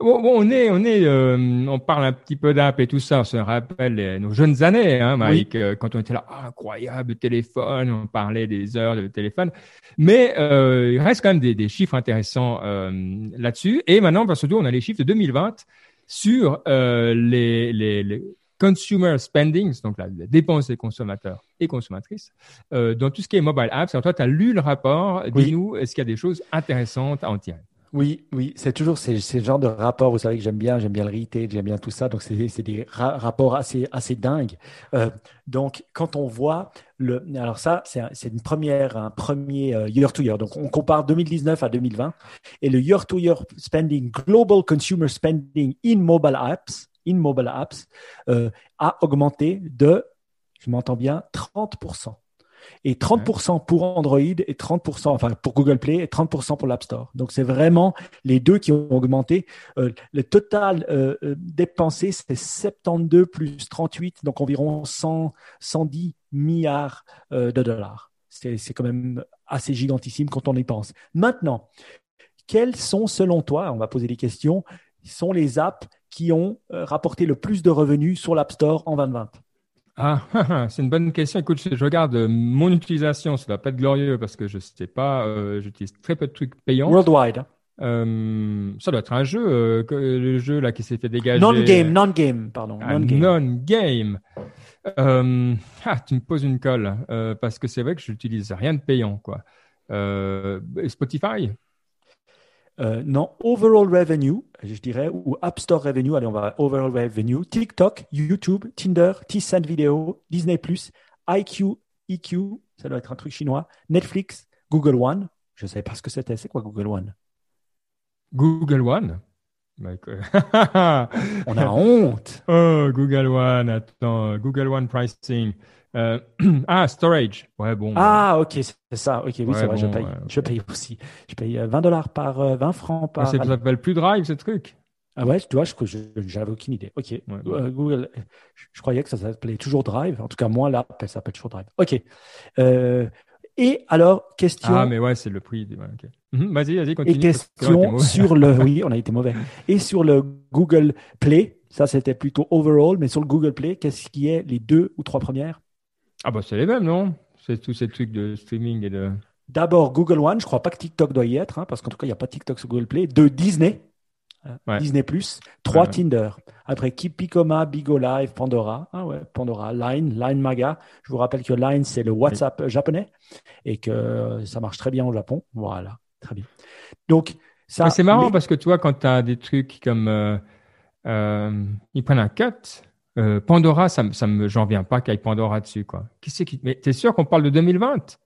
on est, on est, euh, on parle un petit peu d'app et tout ça. On se rappelle nos jeunes années, hein, Mike, euh, quand on était là, ah, incroyable téléphone, on parlait des heures de téléphone. Mais il reste quand même des, chiffres intéressants là-dessus. Et maintenant, surtout, on a les chiffres de 2020 sur les, les, consumer spendings, donc la, dépense des consommateurs et consommatrices, dans tout ce qui est mobile apps. Alors toi, tu as lu le rapport. Dis-nous, est-ce qu'il y a des choses intéressantes à en tirer? Oui, oui, c'est toujours ces, ces genres de rapports, vous savez que j'aime bien, j'aime bien le retail, j'aime bien tout ça, donc c'est des rapports assez, assez dingues. Euh, donc, quand on voit le, alors ça, c'est une première, un premier euh, year to year. Donc, on compare 2019 à 2020 et le year to year spending, global consumer spending in mobile apps, in mobile apps, euh, a augmenté de, je m'entends bien, 30% et 30% pour Android et 30%, enfin pour Google Play et 30% pour l'App Store. Donc c'est vraiment les deux qui ont augmenté. Euh, le total euh, euh dépensé, c'est 72 plus 38, donc environ 100, 110 milliards de dollars. C'est quand même assez gigantissime quand on y pense. Maintenant, quelles sont selon toi, on va poser des questions, sont les apps qui ont rapporté le plus de revenus sur l'App Store en 2020 ah, [laughs] c'est une bonne question. Écoute, je, regarde euh, mon utilisation, ça va pas être glorieux parce que je sais pas, euh, j'utilise très peu de trucs payants. Worldwide. Euh, ça doit être un jeu, le jeu là qui s'est fait dégager. Non-game, non-game, pardon. Non-game. Euh, ah, tu me poses une colle euh, parce que c'est vrai que je n'utilise rien de payant, quoi. Euh, Spotify? Euh, non, overall revenue, je dirais, ou App Store revenue, allez, on va overall revenue, TikTok, YouTube, Tinder, T-Cent Video, Disney+, IQ, EQ, ça doit être un truc chinois, Netflix, Google One, je ne savais pas ce que c'était, c'est quoi Google One? Google One? [laughs] On a honte. Oh, Google One, attends, Google One Pricing. Euh, [clears throat] ah, storage. Ouais, bon. Ah, ok, c'est ça. Ok, oui, c'est vrai, je paye. Je paye aussi. Je paye 20 euh, dollars par 20 euh, francs par. Ah, ça s'appelle plus Drive, ce truc? Ah ouais, tu vois, je j'avais aucune idée. Ok. Google, je, croyais que ça s'appelait toujours Drive. En tout cas, moi, là, ça s'appelle toujours Drive. Ok. et alors, question. Ah, mais ouais, c'est le prix. Mhm, vas-y, vas-y, continue. Et question sur le. [laughs] Oui, on a été mauvais. Et sur le Google Play, ça c'était plutôt overall, mais sur le Google Play, qu'est-ce qui est les deux ou trois premières? Ah bah c'est les mêmes, non? C'est tous ces trucs de streaming et de... D'abord Google One, je crois pas que TikTok doit y être, hein, parce qu'en tout cas, il n'y a pas TikTok sur Google Play. Deux, Disney, euh, Disney+. Trois, Tinder. Après, Picoma, Bigo Live, Pandora. Ah ouais, Pandora, Line, Line Maga. Je vous rappelle que Line, c'est le WhatsApp japonais et que ça marche très bien au Japon. Voilà, très bien. Donc, ça... C'est marrant parce que tu vois, quand tu as des trucs comme... Euh, euh, ils prennent un cut euh, Pandora, ça, ça me, j'en viens pas qu'il y ait Pandora dessus, quoi. Qui c'est qui, mais t'es sûr qu'on parle de 2020?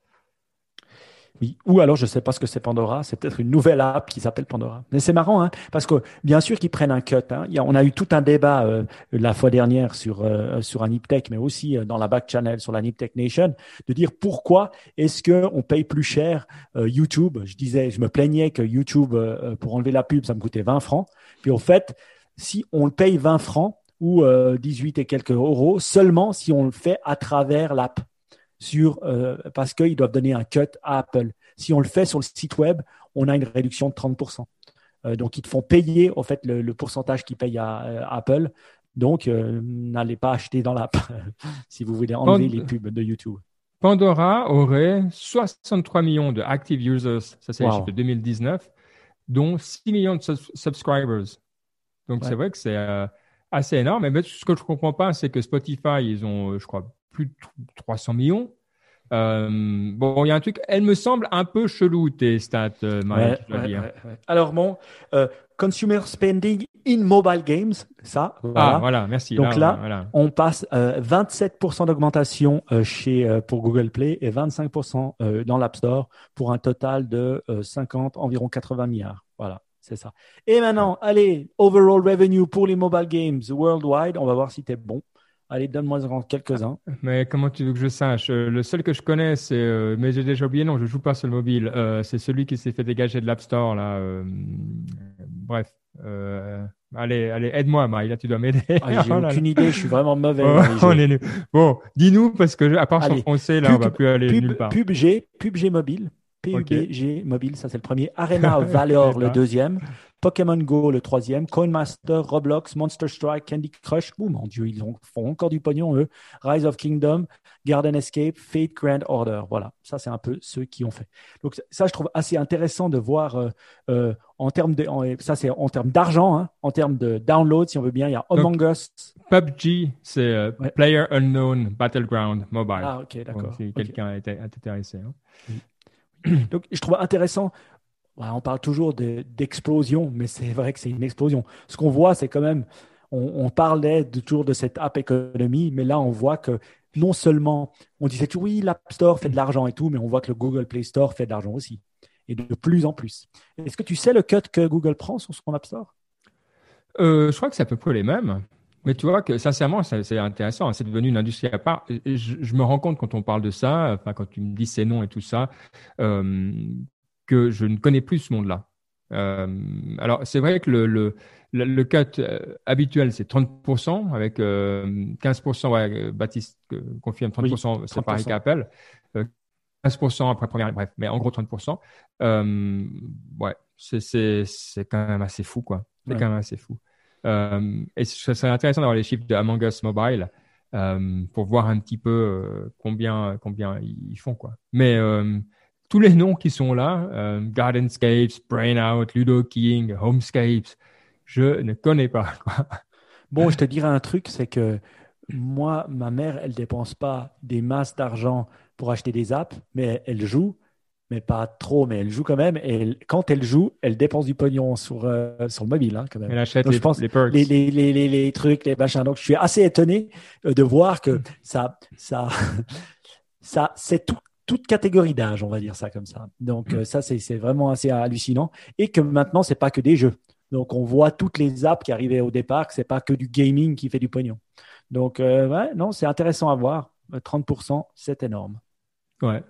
Oui. Ou alors, je sais pas ce que c'est Pandora. C'est peut-être une nouvelle app qui s'appelle Pandora. Mais c'est marrant, hein, parce que bien sûr qu'ils prennent un cut. Hein. On a eu tout un débat euh, la fois dernière sur euh, sur un mais aussi dans la back channel sur la Niptech Nation, de dire pourquoi est-ce que on paye plus cher YouTube? Je disais, je me plaignais que YouTube pour enlever la pub, ça me coûtait 20 francs. Puis au fait, si on le paye 20 francs, ou 18 euh, et quelques euros seulement si on le fait à travers l'app sur euh, parce qu'ils doivent donner un cut à Apple. Si on le fait sur le site web, on a une réduction de 30%. Euh, donc ils te font payer au fait le, pourcentage qu'ils payent à, Apple. Donc n'allez pas acheter dans l'app [laughs] si vous voulez enlever les pubs de YouTube. Pandora aurait 63 millions de active users, ça c'est wow. de 2019, dont 6 millions de subscribers. Donc c'est vrai que c'est assez énorme. Mais ce que je comprends pas, c'est que Spotify, ils ont, euh, je crois, plus de 300 millions. Euh, bon, il y a un truc, elle me semble un peu chelou tes stats, euh, Marie, Alors bon, consumer spending in mobile games, ça. Voilà. Ah voilà, merci. Donc là, on passe 27% d'augmentation chez pour Google Play et 25% dans l'App Store pour un total de 50, environ 80 milliards. Voilà. C'est ça. Et maintenant, allez, overall revenue pour les mobile games worldwide. On va voir si tu es bon. Allez, donne-moi quelques-uns. Mais comment tu veux que je sache? Euh, Le seul que je connais, c'est. Euh, mais j'ai déjà oublié, non, je joue pas sur le mobile. Euh, c'est celui qui s'est fait dégager de l'App Store, là. bref. allez, allez, aide-moi, Marie, là, tu dois m'aider. Ah, j'ai [laughs] aucune idée, je suis vraiment mauvais. Bon, dis-nous, parce que à part sur français, là, on va plus aller nulle part. PUBG, PUBG mobile. PUBG mobile, ça c'est le premier. Arena Valor [laughs] le deuxième. Pokémon Go le troisième. Coinmaster, Roblox, Monster Strike, Candy Crush. Oh mon dieu, ils font encore du pognon eux. Rise of Kingdom, Garden Escape, Fate Grand Order. Voilà, ça c'est un peu ceux qui ont fait. Donc ça, je trouve assez intéressant de voir euh, euh, en termes de, ça c'est en termes d'argent, hein, en termes de download, si on veut bien. Il y a Among Us. PUBG, c'est euh, Player Unknown Battleground Mobile. Ah ok, d'accord. Si quelqu'un est, intéressé. Hein. [clears throat] Donc, je trouve intéressant. on parle toujours d'explosion, mais c'est vrai que c'est une explosion. Ce qu'on voit, c'est quand même, on, parlait toujours de cette app économie, mais là, on voit que non seulement, on disait toujours, oui, l'App Store fait de l'argent et tout, mais on voit que le Google Play Store fait de l'argent aussi, et de plus en plus. Est-ce que tu sais le cut que Google prend sur son App Store? Euh, Je crois que c'est à peu près les mêmes. Mais tu vois que sincèrement, c'est intéressant. C'est devenu une industrie à part. je, me rends compte quand on parle de ça, enfin quand tu me dis ces noms et tout ça, euh, que je ne connais plus ce monde-là. Euh, alors c'est vrai que le, le, le, cut euh, habituel c'est 30% avec 15%. Ouais, Baptiste confirme 30%. c'est pareil qu'Apple. 15% après première, bref, mais en gros 30%. ouais, c'est quand même assez fou, quoi. C'est quand même assez fou. Euh, et ce serait intéressant d'avoir les chiffres de Among Us Mobile euh, pour voir un petit peu euh, combien, combien ils font. Quoi. Mais tous les noms qui sont là, Gardenscapes, Brainout, Ludo King, Homescapes, je ne connais pas. Bon, je te dirais un truc, c'est que moi, ma mère, elle dépense pas des masses d'argent pour acheter des apps, mais elle joue, mais pas trop, mais elle joue quand même. Et quand elle joue, elle dépense du pognon sur, euh, sur le mobile, hein, quand même. Elle achète les, je pense, les, perks. Les, les, les, les, trucs, les machins. Donc, je suis assez étonné euh, de voir que [laughs] ça, ça, [laughs] ça, c'est tout, toute catégorie d'âge, on va dire ça comme ça. Donc, euh, ça, c'est vraiment assez hallucinant. Et que maintenant, c'est pas que des jeux. Donc, on voit toutes les apps qui arrivaient au départ, que c'est pas que du gaming qui fait du pognon. Donc, ouais, non, c'est intéressant à voir. 30%, c'est énorme. Ouais.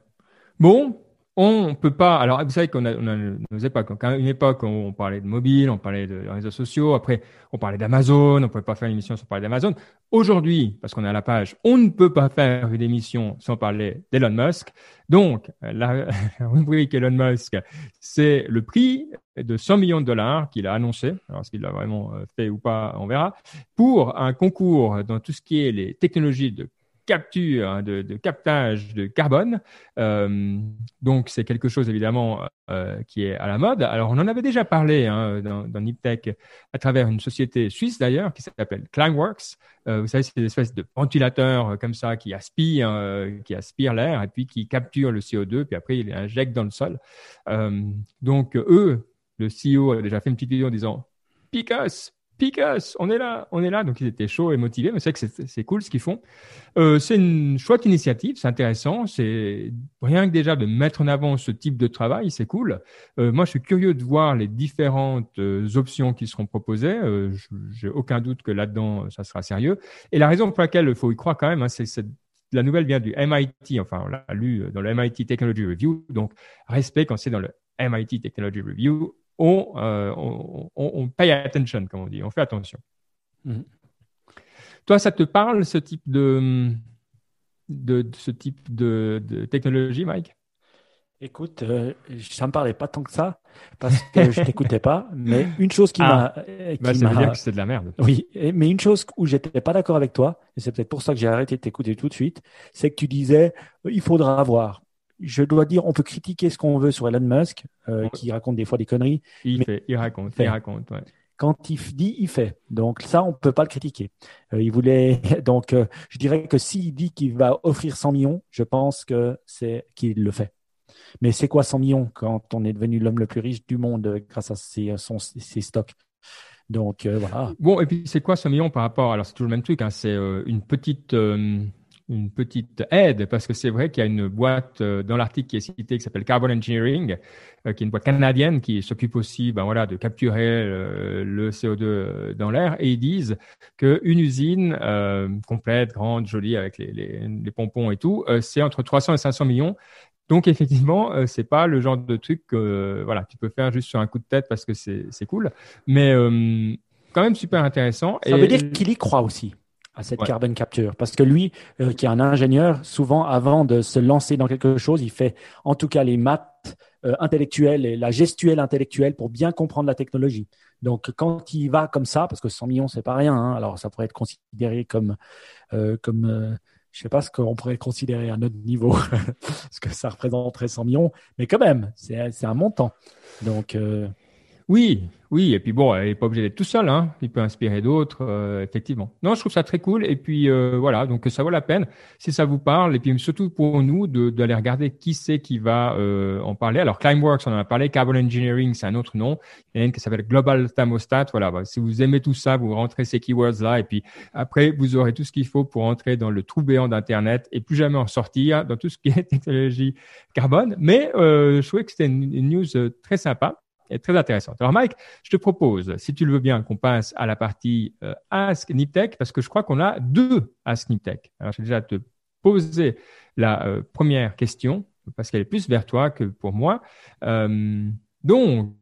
Bon, on peut pas. Alors, vous savez qu'on a, nos époques. À une époque, on parlait de mobile, on parlait de réseaux sociaux. Après, on parlait d'Amazon. On pouvait pas faire une émission sans parler d'Amazon. Aujourd'hui, parce qu'on est à la page, on ne peut pas faire une émission sans parler d'Elon Musk. Donc, la, [laughs] rubrique Elon Musk, c'est le prix de 100 millions de dollars qu'il a annoncé. Alors, ce qu'il a vraiment euh, fait ou pas, on verra. Pour un concours dans tout ce qui est les technologies de capture, hein, de, captage de carbone. Euh, donc, c'est quelque chose évidemment euh, qui est à la mode. Alors, on en avait déjà parlé hein, dans, dans Niptech à travers une société suisse d'ailleurs qui s'appelle Climeworks. Euh, vous savez, c'est des espèces de ventilateurs comme ça qui aspirent, qui aspirent l'air et puis qui capturent le CO2, puis après ils l'injectent dans le sol. donc, eux, le CEO a déjà fait une petite vidéo en disant Picos, Picas, on est là, on est là. Donc ils étaient chauds et motivés, mais c'est que c'est cool ce qu'ils font. Euh, c'est une chouette initiative, c'est intéressant. C'est rien que déjà de mettre en avant ce type de travail, c'est cool. Euh, moi, je suis curieux de voir les différentes euh, options qui seront proposées. J'ai aucun doute que là-dedans, ça sera sérieux. Et la raison pour laquelle il faut y croire quand même, hein, c'est la nouvelle vient du MIT, enfin on l'a lu dans le MIT Technology Review. Donc respect quand c'est dans le MIT Technology Review, euh, on, paye attention, comme on dit, on fait attention. Mhm. Toi, ça te parle ce type de, de, ce type de, technologie, Mike? Écoute, euh, ça me parlait pas tant que ça parce que je t'écoutais pas. Mais une chose qui ah. m'a, bah, ça veut dire que c'est de la merde. Oui, mais une chose où j'étais pas d'accord avec toi, et c'est peut-être pour ça que j'ai arrêté de t'écouter tout de suite, c'est que tu disais il faudra voir je dois dire, on peut critiquer ce qu'on veut sur Elon Musk, euh, qui raconte des fois des conneries. Il fait, il raconte, il raconte. Ouais. Quand il dit, il fait. Donc ça, on peut pas le critiquer. Euh, il voulait, [laughs] donc, euh, je dirais que s'il dit qu'il va offrir 100 millions, je pense que c'est qu'il le fait. Mais c'est quoi 100 millions quand on est devenu l'homme le plus riche du monde grâce à ses, son, ses stocks? Donc voilà. Bon, et puis c'est quoi 100 millions par rapport? Alors c'est toujours le même truc, hein, c'est une petite une petite aide parce que c'est vrai qu'il y a une boîte euh, dans l'article qui est cité qui s'appelle Carbon Engineering, euh, qui est une boîte canadienne qui s'occupe aussi, ben voilà, de capturer euh, le CO2 dans l'air. Et ils disent que une usine complète, grande, jolie avec les, les, les pompons et tout, c'est entre 300 et 500 millions. Donc effectivement, c'est pas le genre de truc que voilà, tu peux faire juste sur un coup de tête parce que c'est cool, mais quand même super intéressant. Ça veut dire qu'il y croit aussi à cette carbon capture. Parce que lui, euh, qui est un ingénieur, souvent avant de se lancer dans quelque chose, il fait en tout cas les maths euh, intellectuelles et la gestuelle intellectuelle pour bien comprendre la technologie. Donc quand il va comme ça, parce que 100 millions c'est pas rien, hein, alors ça pourrait être considéré comme euh, comme euh, je sais pas ce qu'on pourrait considérer à notre niveau, [laughs] ce que ça représenterait 100 millions, mais quand même c'est un montant. Donc oui, oui, et puis bon, il n'est pas obligé d'être tout seul, hein. Il peut inspirer d'autres, euh, effectivement. Non, je trouve ça très cool. Et puis euh, voilà, donc ça vaut la peine si ça vous parle. Et puis surtout pour nous d'aller regarder qui c'est qui va euh, en parler. Alors Climeworks, on en a parlé. Carbon Engineering, c'est un autre nom. Il y en a une qui s'appelle Global Thermostat. Voilà, bah, si vous aimez tout ça, vous rentrez ces keywords là, et puis après vous aurez tout ce qu'il faut pour entrer dans le trou béant d'internet et plus jamais en sortir dans tout ce qui est [laughs] technologie carbone. Mais je trouvais que c'était une, une news très sympa est très intéressante. Alors Mike, je te propose, si tu le veux bien, qu'on passe à la partie euh, Ask Niptech, parce que je crois qu'on a deux Ask Niptech. Alors je vais déjà te poser la euh, première question, parce qu'elle est plus vers toi que pour moi. Euh, donc,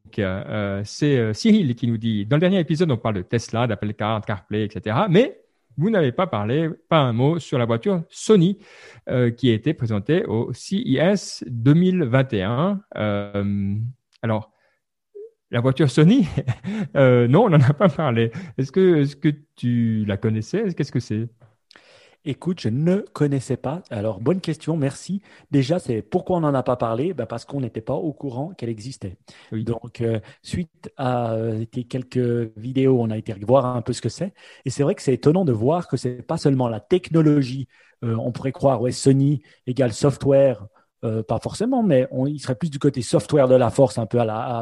c'est Cyril qui nous dit, dans le dernier épisode, on parle de Tesla, d'Apple Car, CarPlay, etc. Mais vous n'avez pas parlé, pas un mot sur la voiture Sony qui a été présentée au CES 2021. alors, la voiture Sony, [laughs] euh, non, on n'en a pas parlé. Est-ce que, est-ce que tu la connaissais? Qu'est-ce que c'est? Écoute, je ne connaissais pas. Alors, bonne question, merci. Déjà, c'est pourquoi on n'en a pas parlé? Ben Parce qu'on n'était pas au courant qu'elle existait. Donc, euh, suite à euh, quelques vidéos, on a été voir un peu ce que c'est. Et c'est vrai que c'est étonnant de voir que c'est pas seulement la technologie. Euh, on pourrait croire, ouais, Sony égale software, euh, pas forcément, mais on, il serait plus du côté software de la force, un peu à la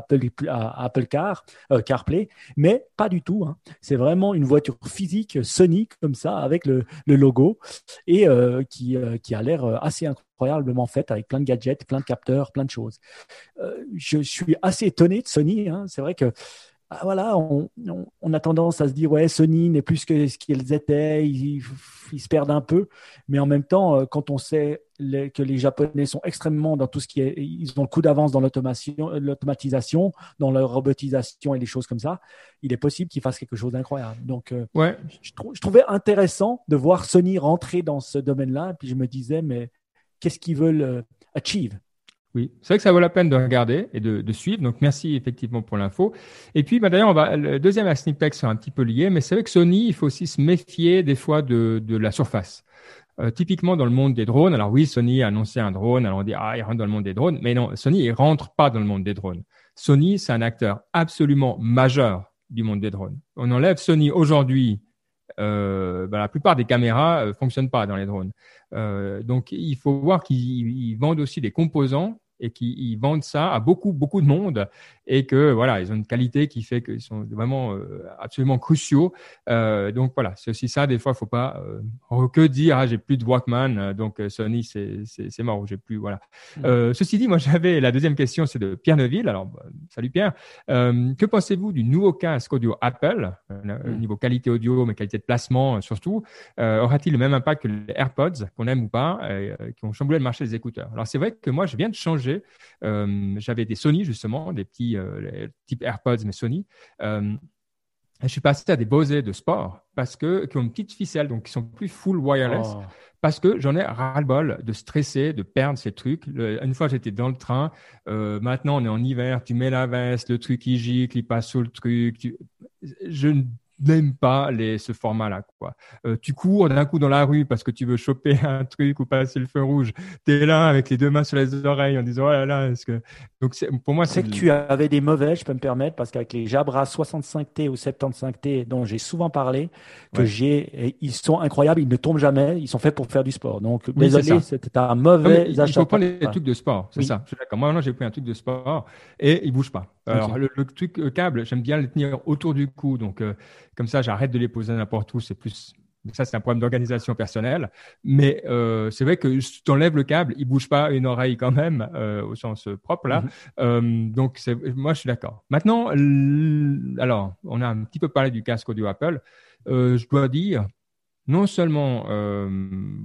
Apple, Car, euh, CarPlay, mais pas du tout. Hein. C'est vraiment une voiture physique Sony comme ça, avec le, logo, et euh, qui, qui a l'air assez incroyablement faite, avec plein de gadgets, plein de capteurs, plein de choses. je suis assez étonné de Sony. Hein. C'est vrai que voilà, on, a tendance à se dire ouais, Sony n'est plus que ce qu'ils étaient, ils, se perdent un peu, mais en même temps, euh, quand on sait que les Japonais sont extrêmement dans tout ce qui est, ils ont le coup d'avance dans l'automatisation, dans leur robotisation et des choses comme ça, il est possible qu'ils fassent quelque chose d'incroyable. Donc, euh, ouais. je, je, trouvais intéressant de voir Sony rentrer dans ce domaine-là, puis je me disais mais qu'est-ce qu'ils veulent euh, achieve? Oui, c'est vrai que ça vaut la peine de regarder et de, de suivre. Donc, merci effectivement pour l'info. Et puis, bah, d'ailleurs, on va, le deuxième à Snipex sont un petit peu liés, mais c'est vrai que Sony, il faut aussi se méfier des fois de, de la surface. Euh, typiquement dans le monde des drones, alors oui, Sony a annoncé un drone, alors on dit ah il rentre dans le monde des drones, mais non, Sony il rentre pas dans le monde des drones. Sony c'est un acteur absolument majeur du monde des drones. On enlève Sony aujourd'hui, euh, bah, la plupart des caméras euh, fonctionnent pas dans les drones. Euh, donc il faut voir qu'ils vendent aussi des composants et qui vendent ça à beaucoup beaucoup de monde et que voilà ils ont une qualité qui fait qu'ils sont vraiment euh, absolument cruciaux. Euh, donc voilà c'est aussi ça des fois faut pas euh, que dire ah j'ai plus de Walkman donc Sony c'est mort j'ai plus voilà. Mm. ceci dit moi j'avais la deuxième question c'est de Pierre Neville alors bah, salut Pierre. Que pensez-vous du nouveau casque audio Apple? Mm. niveau qualité audio mais qualité de placement surtout aura-t-il le même impact que les AirPods qu'on aime ou pas qui ont chamboulé le marché des écouteurs? Alors c'est vrai que moi je viens de changer. J'avais des Sony justement, des petits euh, type AirPods mais Sony. Euh, je suis passé à des Bose de sport parce que qui ont une petite ficelle, donc qui sont plus full wireless. Oh. Parce que j'en ai ras-le-bol de stresser, de perdre ces trucs. une fois, j'étais dans le train. maintenant, on est en hiver. Tu mets la veste, le truc il gicle, il passe sous le truc. Tu... Je n'aime pas les, ce format-là. Quoi. Euh, tu cours d'un coup dans la rue parce que tu veux choper [laughs] un truc ou passer le feu rouge. Tu es là avec les deux mains sur les oreilles en disant oh là là. Est-ce que... Donc pour moi, c'est que tu avais des mauvais, je peux me permettre, parce qu'avec les Jabra 65T ou 75T dont j'ai souvent parlé, que j'ai, ils sont incroyables, ils ne tombent jamais, ils sont faits pour faire du sport. Donc désolé, c'était un mauvais achat. Il faut prendre les trucs de sport, c'est ça. Je suis d'accord. Moi maintenant j'ai pris un truc de sport et il bouge pas. Alors le, truc le câble, j'aime bien le tenir autour du cou, donc euh, comme ça, j'arrête de les poser n'importe où. C'est plus ça, c'est un problème d'organisation personnelle. Mais euh, c'est vrai que si tu enlèves le câble, il bouge pas une oreille quand même, euh, au sens propre là. Mm-hmm. euh, donc, moi, je suis d'accord. Maintenant, alors, on a un petit peu parlé du casque audio Apple. Je dois dire, non seulement,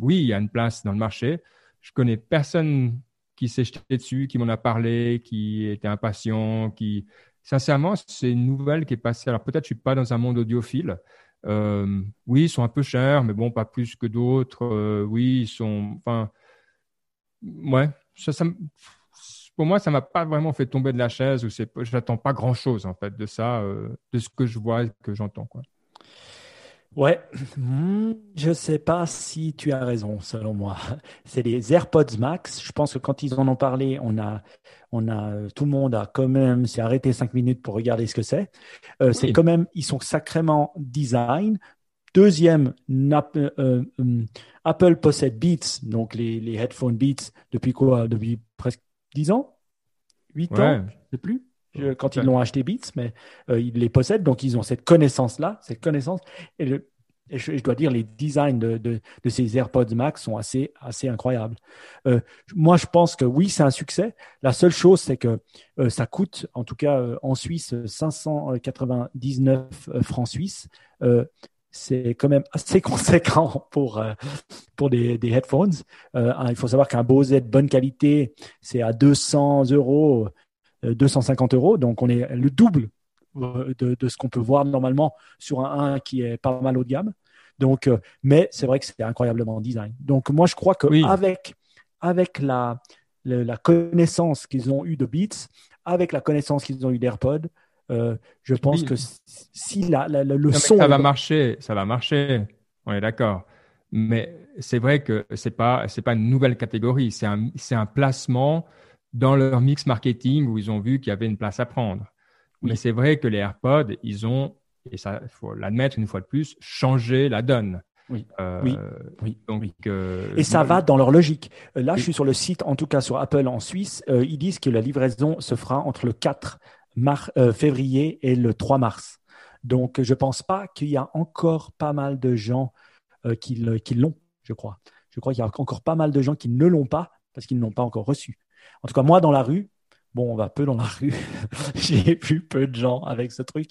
oui, il y a une place dans le marché. Je connais personne qui s'est jeté dessus, qui m'en a parlé, qui était impatient, qui sincèrement, c'est une nouvelle qui est passée. Alors peut-être je suis pas dans un monde audiophile. Euh, oui, ils sont un peu chers, mais bon, pas plus que d'autres. Euh, oui, ils sont. Enfin, ouais. Pour moi, ça m'a pas vraiment fait tomber de la chaise. Ou c'est, j'attends pas grand chose en fait de ça, euh, de ce que je vois et que j'entends, quoi. Ouais, hmm, je sais pas si tu as raison, selon moi. [laughs] C'est les AirPods Max. Je pense que quand ils en ont parlé, on a, on a, tout le monde a quand même s'est arrêté cinq minutes pour regarder ce que c'est. Euh, c'est quand même, ils sont sacrément design. Deuxième, euh, euh, Apple possède Beats, donc les, les headphones Beats depuis quoi? Depuis presque dix ans, huit ans, je sais plus quand ils l'ont acheté Beats, mais euh, ils les possèdent, donc ils ont cette connaissance-là, cette connaissance. Et, je, dois dire, les designs de, de, ces AirPods Max sont assez, assez incroyables. Euh, moi, je pense que oui, c'est un succès. La seule chose, c'est que euh, ça coûte, en tout cas en Suisse, 599 francs suisses. c'est quand même assez [laughs] conséquent pour, pour des, des headphones. il faut savoir qu'un Bose de bonne qualité, c'est à 200 euros 250 euros. Donc, on est le double euh, de, ce qu'on peut voir normalement sur un 1 qui est pas mal haut de gamme. Donc, euh, mais c'est vrai que c'est incroyablement design. Donc, moi, je crois qu'avec avec, avec la, la, connaissance qu'ils ont eue de Beats, avec la connaissance qu'ils ont eue d'AirPod, euh, je pense que si la, le son. Ça va marcher, ça va marcher. On est d'accord. Mais c'est vrai que c'est pas c'est pas une nouvelle catégorie, c'est un c'est un placement dans leur mix marketing où ils ont vu qu'il y avait une place à prendre. Mais c'est vrai que les AirPods, ils ont et ça faut l'admettre une fois de plus, changé la donne. Oui, euh, oui, oui. Donc, euh, et ça va dans leur logique. Euh, là, je suis sur le site, en tout cas sur Apple en Suisse, ils disent que la livraison se fera entre le 4 février et le 3 mars. Donc, je ne pense pas qu'il y a encore pas mal de gens qui l'ont, je crois. Je crois qu'il y a encore pas mal de gens qui ne l'ont pas parce qu'ils ne l'ont pas encore reçu. En tout cas, moi, dans la rue, bon, on va peu dans la rue. [laughs] J'ai vu peu de gens avec ce truc,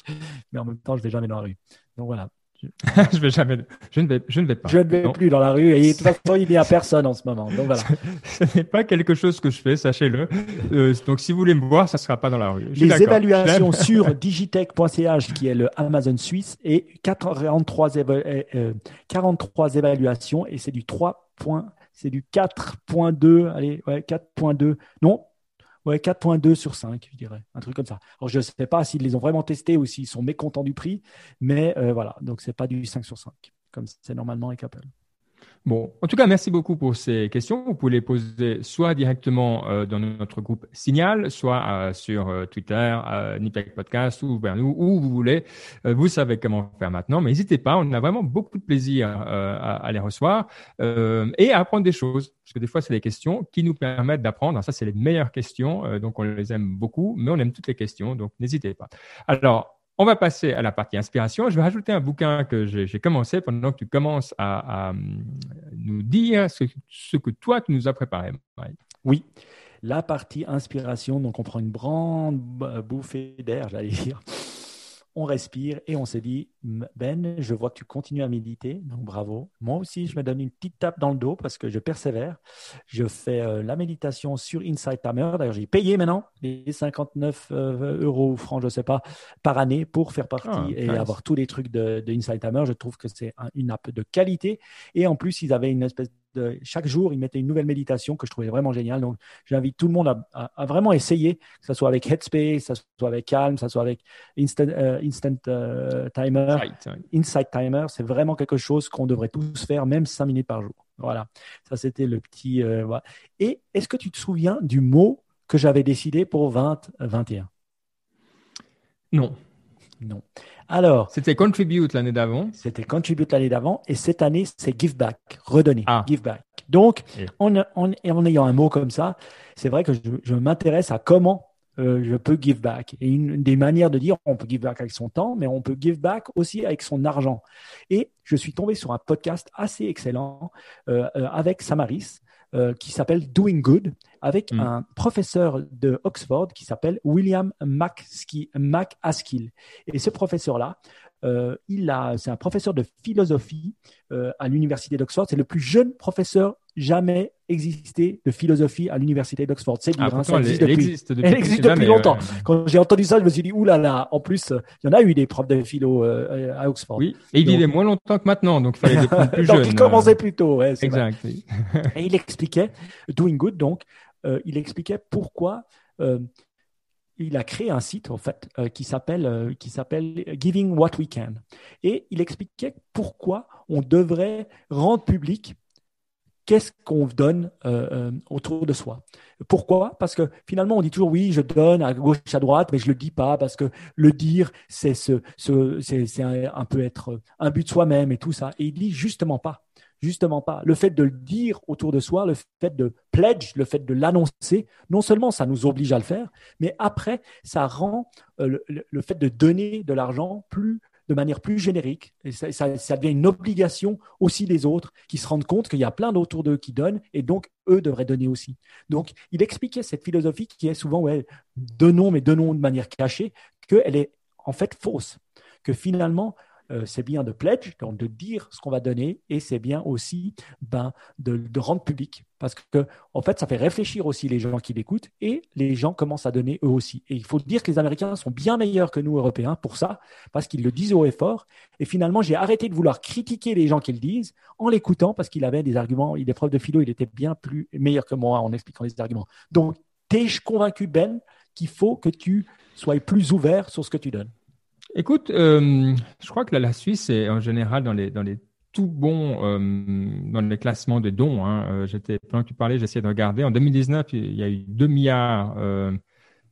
mais en même temps, je ne vais jamais dans la rue. Donc voilà. [laughs] je vais jamais, je ne vais, je ne vais pas. Je ne vais plus dans la rue et de toute façon, il n'y a personne en ce moment. Donc voilà. [laughs] ce n'est pas quelque chose que je fais, sachez-le. Euh, donc si vous voulez me voir, ça ne sera pas dans la rue. Les évaluations sur digitech.ch, qui est le Amazon suisse, et 43, 43 euh, évaluations et c'est du 3 c'est du 4.2, allez, ouais, 4.2. Non, Ouais, 4.2 sur 5, je dirais, un truc comme ça. Alors, je ne sais pas s'ils les ont vraiment testés ou s'ils sont mécontents du prix, mais euh, voilà, donc c'est pas du 5 sur 5, comme c'est normalement avec Apple. Bon, en tout cas, merci beaucoup pour ces questions. Vous pouvez les poser soit directement euh, dans notre groupe Signal, soit euh, sur euh, Twitter, euh, Nipec Podcast ou vers nous, où vous voulez. vous savez comment faire maintenant, mais n'hésitez pas. On a vraiment beaucoup de plaisir à, à, les recevoir et à apprendre des choses, parce que des fois, c'est des questions qui nous permettent d'apprendre. Ça, c'est les meilleures questions, donc on les aime beaucoup, mais on aime toutes les questions, donc n'hésitez pas. Alors, on va passer à la partie inspiration. Je vais rajouter un bouquin que j'ai commencé pendant que tu commences à, nous dire ce, que toi, tu nous as préparé. Oui, la partie inspiration, donc on prend une grande bouffée d'air, j'allais dire on respire et on se dit, Ben, je vois que tu continues à méditer, donc bravo. Moi aussi, je me donne une petite tape dans le dos parce que je persévère. Je fais euh, la méditation sur Insight Timer. D'ailleurs, j'ai payé maintenant les 59 euh, euros ou francs, je ne sais pas, par année pour faire partie ah, et avoir tous les trucs de, de Insight Timer. Je trouve que c'est une app de qualité. Et en plus, ils avaient une espèce chaque jour, il mettait une nouvelle méditation que je trouvais vraiment géniale. Donc, j'invite tout le monde à, vraiment essayer, que ce soit avec Headspace, que ce soit avec Calm, que ce soit avec Instant, euh, Instant euh, Timer, Insight, Timer. C'est vraiment quelque chose qu'on devrait tous faire, même 5 minutes par jour. Voilà, ça c'était le petit. Euh, Et est-ce que tu te souviens du mot que j'avais décidé pour 2021 Non. Non. Alors. C'était Contribute l'année d'avant. C'était Contribute l'année d'avant. Et cette année, c'est Give Back, redonner. Ah. Give Back. Donc, en, en, ayant un mot comme ça, c'est vrai que je, m'intéresse à comment euh, je peux give back. Et une des manières de dire, on peut give back avec son temps, mais on peut give back aussi avec son argent. Et je suis tombé sur un podcast assez excellent euh, euh, avec Samaris, qui s'appelle Doing Good avec mm. un professeur de Oxford qui s'appelle William McAskill. Et ce professeur-là, euh, il c'est un professeur de philosophie euh, à l'université d'Oxford. C'est le plus jeune professeur jamais existé de philosophie à l'université d'Oxford. C'est dire, ah, hein, ça existe [laughs] elle, depuis, existe depuis, elle existe depuis longtemps. Quand j'ai entendu ça, je me suis dit, oulala, là là, en plus, il y en a eu des profs de philo euh, à Oxford. Oui, et il vivait moins longtemps que maintenant, donc il fallait des [laughs] plus jeunes. donc il commençait plus tôt, ouais, exact. et il expliquait, Doing Good, donc, euh, il expliquait pourquoi euh, il a créé un site en fait euh, qui s'appelle qui s'appelle Giving What We Can et il expliquait pourquoi on devrait rendre public qu'est-ce qu'on donne autour de soi. Pourquoi? Parce que finalement, on dit toujours oui, je donne à gauche, à droite, mais je le dis pas parce que le dire, c'est ce, c'est un, un, peu être un but de soi-même et tout ça. Et il dit justement pas. Justement pas. Le fait de le dire autour de soi, le fait de pledge, le fait de l'annoncer, non seulement ça nous oblige à le faire, mais après, ça rend euh, le, fait de donner de l'argent plus de manière plus générique. Et ça, ça, devient une obligation aussi des autres qui se rendent compte qu'il y a plein d'autour d'eux qui donnent et donc eux devraient donner aussi. Donc, il expliquait cette philosophie qui est souvent, ouais, donnons, mais donnons de manière cachée, qu'elle est en fait fausse. Que finalement, euh, c'est bien de pledge, donc de dire ce qu'on va donner, et c'est bien aussi ben, de, rendre public. Parce que, en fait, ça fait réfléchir aussi les gens qui l'écoutent et les gens commencent à donner eux aussi. Et il faut dire que les Américains sont bien meilleurs que nous, Européens, pour ça, parce qu'ils le disent haut et fort. Et finalement, j'ai arrêté de vouloir critiquer les gens qui le disent en l'écoutant parce qu'il avait des arguments, il est prof de philo, il était bien plus meilleur que moi en expliquant les arguments. Donc, t'es-je convaincu, Ben, qu'il faut que tu sois plus ouvert sur ce que tu donnes? Écoute, euh, je crois que la Suisse est en général dans les, tout bon euh, dans les classements des dons. Hein. J'étais, pendant que tu parlais, j'essayais de regarder. En 2019, il y a eu 2 milliards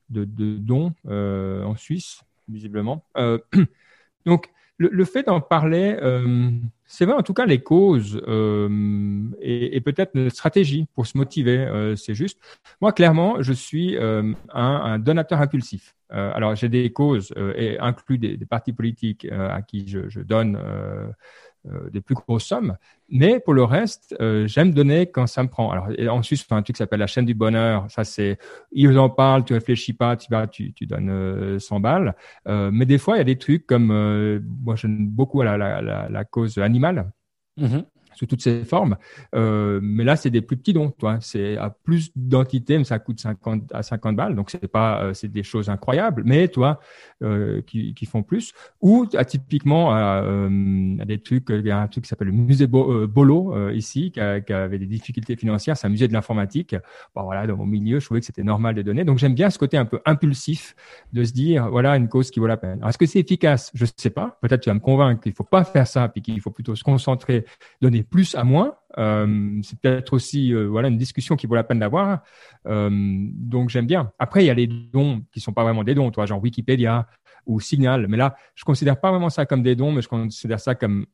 de, dons en Suisse, visiblement. [clears throat] donc, le, fait d'en parler, euh, c'est vrai en tout cas les causes euh, et, peut-être une stratégie pour se motiver. Euh, c'est juste. Moi, clairement, je suis un, donateur impulsif. Alors, j'ai des causes et inclus des, partis politiques à qui je, donne euh, des plus grosses sommes. Mais pour le reste, euh, j'aime donner quand ça me prend. Alors en Suisse, un truc qui s'appelle la chaîne du bonheur. Ça, c'est ils en parlent, tu réfléchis pas, tu vas, tu, donnes 100 euh, balles. mais des fois, il y a des trucs comme moi, j'aime beaucoup la cause animale. Mm-hmm sous toutes ses formes. Euh, mais là, c'est des plus petits dons, toi. C'est à plus d'entités, mais ça coûte 50 à 50 balles. Donc, c'est pas, euh, c'est des choses incroyables, mais toi, euh, qui, qui font plus. Ou typiquement à, euh, à, des trucs, il y a un truc qui s'appelle le musée euh, Bolo ici, qui, avait des difficultés financières. C'est un musée de l'informatique. Bon, voilà, dans mon milieu, je trouvais que c'était normal de donner. Donc, j'aime bien ce côté un peu impulsif de se dire, voilà, une cause qui vaut la peine. Est-ce que c'est efficace? Je sais pas. Peut-être tu vas me convaincre qu'il faut pas faire ça, puis qu'il faut plutôt se concentrer, donner plus à moins. Euh, c'est peut-être aussi euh, voilà une discussion qui vaut la peine d'avoir. Euh, donc j'aime bien. Après il y a les dons qui sont pas vraiment des dons, toi genre Wikipédia ou Signal. Mais là je considère pas vraiment ça comme des dons, mais je considère ça comme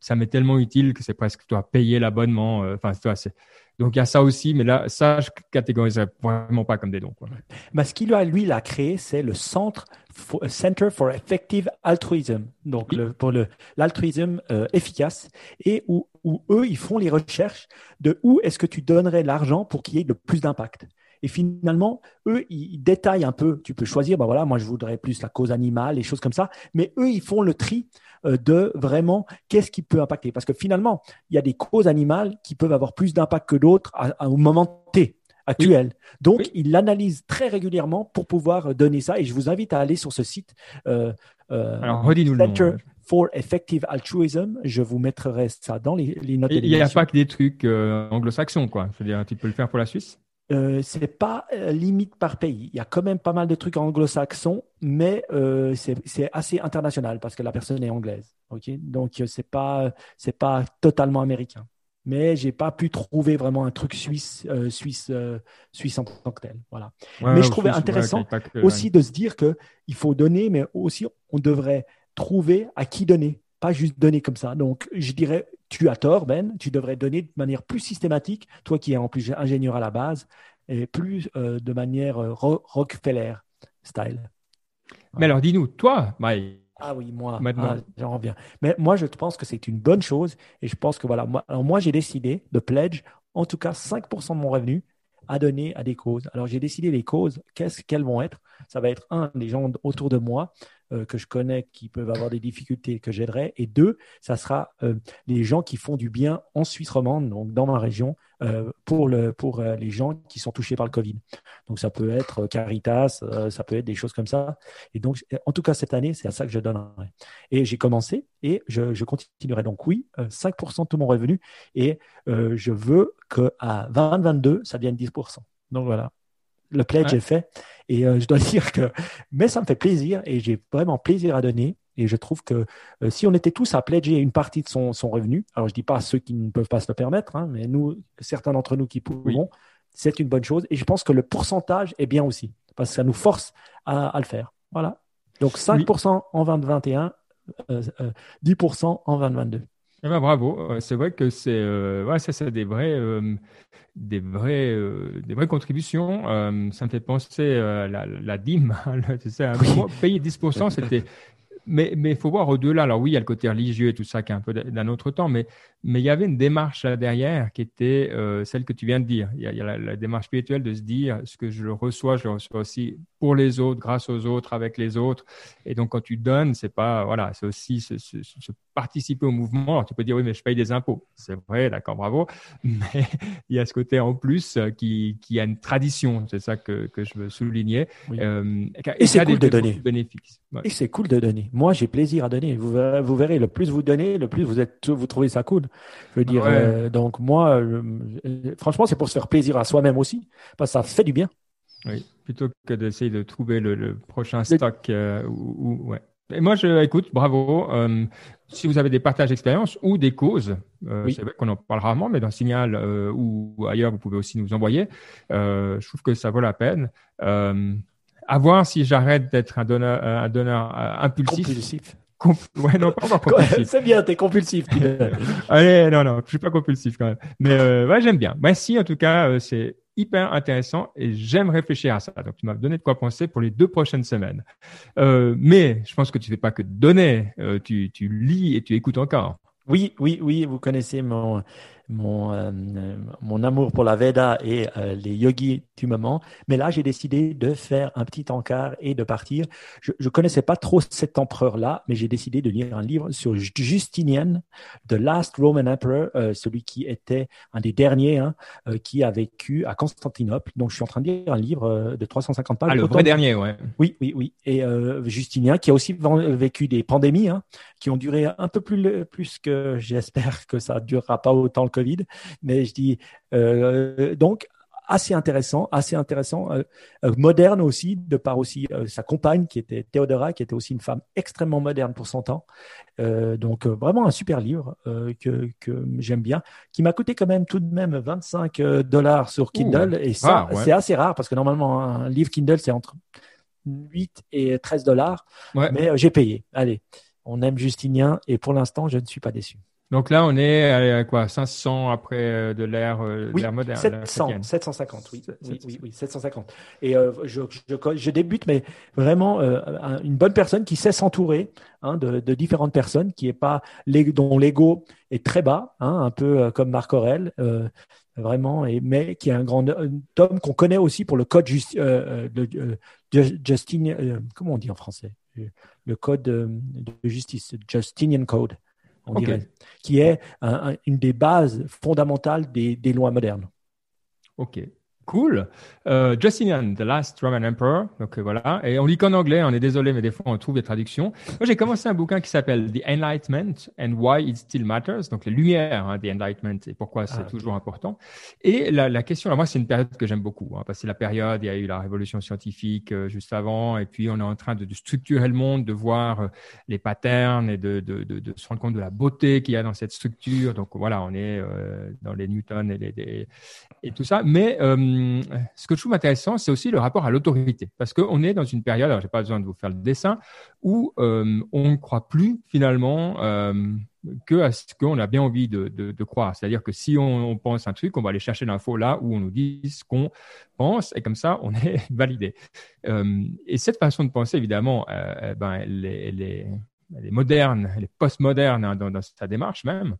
ça m'est tellement utile que c'est presque toi payer l'abonnement. Enfin toi c'est donc il y a ça aussi, mais là, ça, je catégoriserais vraiment pas comme des dons. Quoi. Mais ce qu'il a, lui, il a créé, c'est le Centre for, Center for Effective Altruism, donc le, pour l'altruisme euh, efficace, et où, où eux, ils font les recherches de où est-ce que tu donnerais l'argent pour qu'il y ait le plus d'impact. Et finalement, eux, ils détaillent un peu. Tu peux choisir, ben voilà, moi je voudrais plus la cause animale, les choses comme ça. Mais eux, ils font le tri euh, de vraiment qu'est-ce qui peut impacter. Parce que finalement, il y a des causes animales qui peuvent avoir plus d'impact que d'autres au moment T actuel. Donc, ils l'analysent très régulièrement pour pouvoir donner ça. Et je vous invite à aller sur ce site. Euh, euh, Alors, redis-nous le nom. For Effective Altruism. Je vous mettrai ça dans les, les notes. Il n'y a pas que des trucs anglo-saxons, quoi. C'est-à-dire, tu peux le faire pour la Suisse? Euh, c'est pas euh, limite par pays. Il y a quand même pas mal de trucs anglo-saxons, mais euh, c'est assez international parce que la personne est anglaise. Ok, donc euh, c'est pas c'est pas totalement américain. Mais j'ai pas pu trouver vraiment un truc suisse suisse suisse en tant que tel. Voilà. mais je trouvais intéressant aussi de se dire que il faut donner, mais aussi on devrait trouver à qui donner, pas juste donner comme ça. Donc je dirais tu as tort, Ben. Tu devrais donner de manière plus systématique, toi qui es en plus ingénieur à la base, et plus euh, de manière euh, Rockefeller style. Mais alors, dis-nous, toi, Mike. Ah oui, moi, ah, j'en reviens. Mais moi, je pense que c'est une bonne chose et je pense que voilà, moi, alors moi, j'ai décidé de pledge, en tout cas 5% de mon revenu à donner à des causes. Alors, j'ai décidé les causes, qu'est-ce qu'elles vont être Ça va être un, les gens autour de moi euh, que je connais qui peuvent avoir des difficultés que j'aiderai. Et deux, ça sera euh, les gens qui font du bien en Suisse romande, donc dans ma région, euh, pour, le, pour les gens qui sont touchés par le Covid. Donc ça peut être Caritas, ça peut être des choses comme ça. Et donc, en tout cas, cette année, c'est à ça que je donnerai. Et j'ai commencé et je, je, continuerai. Donc oui, 5% de tout mon revenu et je veux qu'à 2022, ça devienne 10%. Donc voilà le pledge est fait. Et euh, je dois [laughs] dire que, mais ça me fait plaisir et j'ai vraiment plaisir à donner. Et je trouve que euh, si on était tous à pledger une partie de son, son revenu, alors je dis pas ceux qui ne peuvent pas se le permettre, hein, mais nous, certains d'entre nous qui pourront, c'est une bonne chose. Et je pense que le pourcentage est bien aussi, parce que ça nous force à, à le faire. Voilà. Donc 5% en 2021, euh, 10% en 2022. Eh ben, bravo, c'est vrai que c'est euh, ouais, ça, c'est des vrais, euh, des vrais, euh, des vraies contributions. ça me fait penser à la, la dîme. tu sais, payer 10%, c'était mais il faut voir au-delà. Alors oui, il y a le côté religieux et tout ça qui est un peu d'un autre temps, mais mais il y avait une démarche là derrière qui était euh, celle que tu viens de dire. Il y a, il y a la, démarche spirituelle de se dire ce que je reçois, je le reçois aussi pour les autres, grâce aux autres, avec les autres. Et donc quand tu donnes, c'est pas voilà, c'est aussi se, participer au mouvement. Alors tu peux dire oui, mais je paye des impôts. C'est vrai, d'accord, bravo. [laughs] Mais il y a ce côté en plus euh, qui qui a une tradition. C'est ça que que je veux souligner. Euh, et, c'est cool de donner. Bénéfices. Et c'est cool de donner. Moi, j'ai plaisir à donner. Vous verrez, vous verrez, le plus vous donnez, le plus vous êtes, vous trouvez ça cool. Je veux dire, euh, donc moi, euh, franchement, c'est pour se faire plaisir à soi-même aussi, parce que ça fait du bien. Oui, plutôt que d'essayer de trouver le, prochain stock ou, ouais. Et moi, je écoute, bravo. Euh, si vous avez des partages d'expérience ou des causes, euh, c'est vrai qu'on en parle rarement, mais dans Signal euh, ou ailleurs, vous pouvez aussi nous envoyer. Euh, je trouve que ça vaut la peine. À voir si j'arrête d'être un donneur, un donneur impulsif. Compulsif. Ouais, non, pas [laughs] compulsif. C'est bien, t'es compulsif. [laughs] Allez, non, non, je suis pas compulsif quand même. Mais ouais, j'aime bien. Merci en tout cas, c'est hyper intéressant et j'aime réfléchir à ça. Donc tu m'as donné de quoi penser pour les deux prochaines semaines. Euh, mais je pense que tu fais pas que donner, euh, tu, tu lis et tu écoutes encore. Oui, oui, oui, vous connaissez mon, mon, euh, mon amour pour la Veda et euh, les yogis du moment. Mais là, j'ai décidé de faire un petit encart et de partir. Je ne connaissais pas trop cet empereur-là, mais j'ai décidé de lire un livre sur Ju- Justinian, The Last Roman Emperor, euh, celui qui était un des derniers, hein, qui a vécu à Constantinople. Donc, je suis en train de lire un livre de 350 pages. Ah, le Autant- vrai dernier, ouais. oui, oui, oui. Et Justinien, qui a aussi vécu des pandémies, hein, qui ont duré un peu plus, plus que j'espère que ça durera pas autant le Covid. Mais je dis euh, donc assez intéressant, assez intéressant, euh, euh, moderne aussi, de par aussi euh, sa compagne qui était Théodora, qui était aussi une femme extrêmement moderne pour son temps. Donc vraiment un super livre que, que j'aime bien, qui m'a coûté quand même tout de même 25 euh, dollars sur Kindle. et ça, ouais. c'est assez rare parce que normalement un livre Kindle c'est entre 8 et 13 dollars. Ouais. Mais j'ai payé. Allez, on aime Justinien et pour l'instant, je ne suis pas déçu. Donc là, on est à, à quoi 500 après euh, de l'ère euh, Oui, moderne. l'ère 700, chrétienne. 750, oui. Oui, oui, oui, 750. Et euh, je, je, je débute, mais vraiment euh, un- une bonne personne qui sait s'entourer hein, de, de différentes personnes, qui est pas dont l'ego est très bas, hein, un peu euh, comme Marc Aurel, euh, vraiment, et, mais qui est un grand homme qu'on connaît aussi pour le code euh, euh, de, euh, Ju- Justin, euh, comment on dit en français? Le code euh, de justice, Justinian Code, on dirait, qui est un- un- une des bases fondamentales des, des lois modernes. Ok, cool. Euh, Justinian, The Last Roman Emperor. Donc euh, voilà. Et on lit qu'en anglais. On est désolé, mais des fois on trouve des traductions. Moi, j'ai commencé un bouquin qui s'appelle The Enlightenment and Why It Still Matters. Donc les lumières hein, The Enlightenment et pourquoi c'est Ah, toujours important. Et la, la question, alors moi, c'est une période que j'aime beaucoup. Hein, parce que c'est la période, il y a eu la révolution scientifique euh, juste avant, et puis on est en train de, de structurer le monde, de voir les patterns et de, de, de, de se rendre compte de la beauté qu'il y a dans cette structure. Donc voilà, on est dans les Newton et les, les- et tout ça. Mais euh, ce que je trouve intéressant, c'est aussi le rapport à l'autorité. Parce qu'on est dans une période, alors j'ai pas besoin de vous faire le dessin, où euh, on ne croit plus finalement euh, que à ce qu'on a bien envie de, croire. C'est-à-dire que si on, pense un truc, on va aller chercher l'info là où on nous dit ce qu'on pense, et comme ça, [laughs] on est validé. Euh, et cette façon de penser, évidemment, euh, ben, elle est, moderne, elle est hein, dans sa démarche même.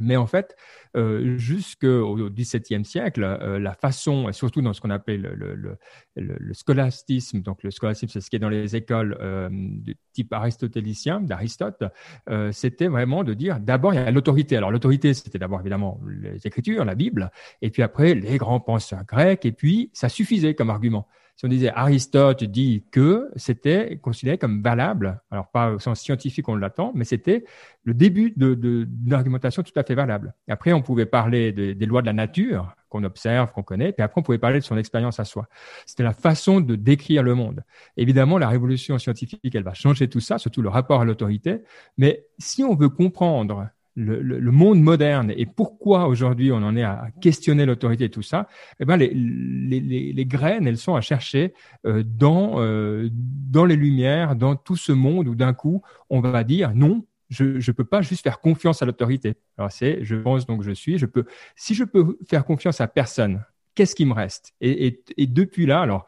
Mais en fait, euh, jusqu'au XVIIe siècle, euh, la façon, et surtout dans ce qu'on appelle le, le, scolastisme, donc le scolastisme, c'est ce qui est dans les écoles euh, de type aristotélicien, d'Aristote, euh, c'était vraiment de dire d'abord il y a l'autorité. Alors l'autorité, c'était d'abord évidemment les Écritures, la Bible, et puis après les grands penseurs grecs, et puis ça suffisait comme argument. Si on disait Aristote dit que, c'était considéré comme valable, alors pas au sens scientifique on l'attend, mais c'était le début d'une argumentation tout à fait valable. Après, on pouvait parler de- des lois de la nature qu'on observe, qu'on connaît, puis après, on pouvait parler de son expérience à soi. C'était la façon de décrire le monde. Évidemment, la révolution scientifique, elle va changer tout ça, surtout le rapport à l'autorité. Mais si on veut comprendre le, le- le monde moderne et pourquoi aujourd'hui on en est à questionner l'autorité et tout ça, eh ben les, les, les, les graines, elles sont à chercher euh, dans, euh, dans les lumières, dans tout ce monde où d'un coup, on va dire non, je ne peux pas juste faire confiance à l'autorité. Alors c'est, je pense donc je suis, je peux, si je peux faire confiance à personne, qu'est-ce qui me reste? Et, et, et depuis là, alors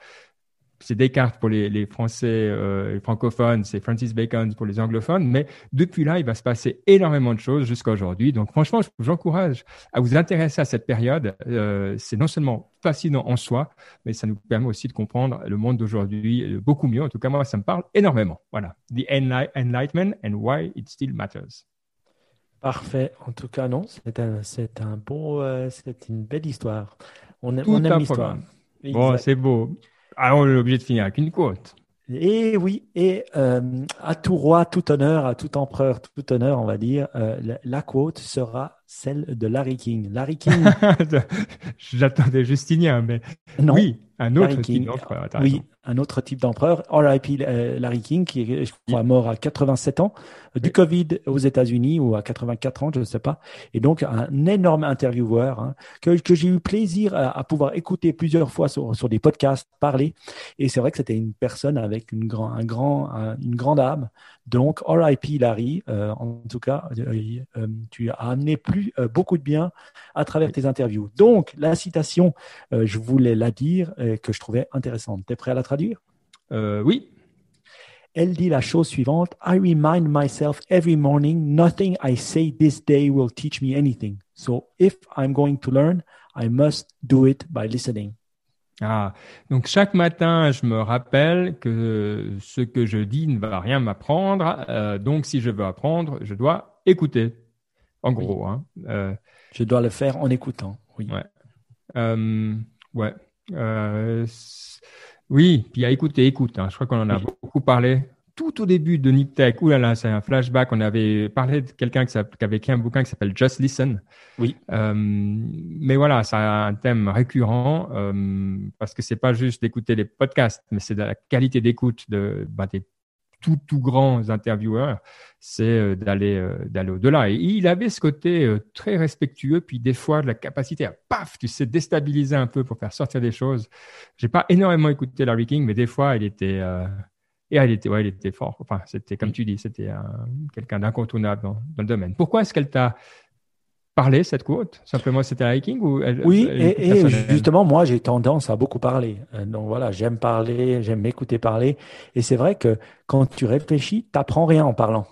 c'est Descartes pour les, les Français, euh, les francophones, c'est Francis Bacon pour les anglophones, mais depuis là, il va se passer énormément de choses jusqu'à aujourd'hui. Donc franchement, je- j'encourage à vous intéresser à cette période. Euh, c'est non seulement fascinant en soi, mais ça nous permet aussi de comprendre le monde d'aujourd'hui beaucoup mieux. En tout cas, moi, ça me parle énormément. Voilà. The Enli- Enlightenment and Why It Still Matters. Parfait. En tout cas, non, c'est un, c'est un beau, euh, c'est une belle histoire. On, Tout on aime l'histoire. Bon, c'est beau. Alors, on est obligé de finir avec une quote. Et oui, et euh, à tout roi, tout honneur, à tout empereur, tout honneur, on va dire, euh, la, la quote sera celle de Larry King. Larry [laughs] King. J'attendais Justinien, mais non. oui, un autre type d'empereur. Oui, un autre type d'empereur. R.I.P. Euh, Larry King, qui est, je crois, mort à 87 ans, du Covid aux États-Unis ou à 84 ans, je ne sais pas. Et donc, un énorme intervieweur hein, que, que j'ai eu plaisir à, à, pouvoir écouter plusieurs fois sur, sur des podcasts, parler. Et c'est vrai que c'était une personne avec une, grand, un grand, une grande âme. Donc, R.I.P. Larry, euh, en tout cas, euh, euh, tu as amené plus, beaucoup de bien à travers tes interviews. Donc, la citation, je voulais la dire, que je trouvais intéressante. Tu es prêt à la traduire? Oui. Elle dit la chose suivante I remind myself every morning, nothing I say this day will teach me anything. So, if I'm going to learn, I must do it by listening. Ah, donc chaque matin, je me rappelle que ce que je dis ne va rien m'apprendre. Euh, donc, si je veux apprendre, je dois écouter. En gros, hein. Euh, je dois le faire en écoutant. Oui. Ouais. Euh, ouais. Euh, oui, puis à écouter, écoute. Hein. Je crois qu'on en a beaucoup parlé tout au début de NipTech, oulala, c'est un flashback. On avait parlé de quelqu'un qui, avait écrit un bouquin qui s'appelle Just Listen. Oui. Mais voilà, c'est un thème récurrent parce que c'est pas juste d'écouter les podcasts, mais c'est de la qualité d'écoute de des tout tout grands intervieweurs. C'est euh, d'aller euh, d'aller au-delà. Et il avait ce côté euh, très respectueux, puis des fois de la capacité à paf, tu sais, déstabiliser un peu pour faire sortir des choses. J'ai pas énormément écouté Larry King, mais des fois, il était et elle était, ouais, il était fort. Enfin, c'était, comme tu dis, c'était quelqu'un d'incontournable dans, le domaine. Pourquoi est-ce qu'elle t'a parlé, cette quote? Simplement, c'était hiking ou Oui, et, justement, moi, j'ai tendance à beaucoup parler. Euh, donc voilà, j'aime parler, j'aime m'écouter parler. Et c'est vrai que quand tu réfléchis, tu n'apprends rien en parlant.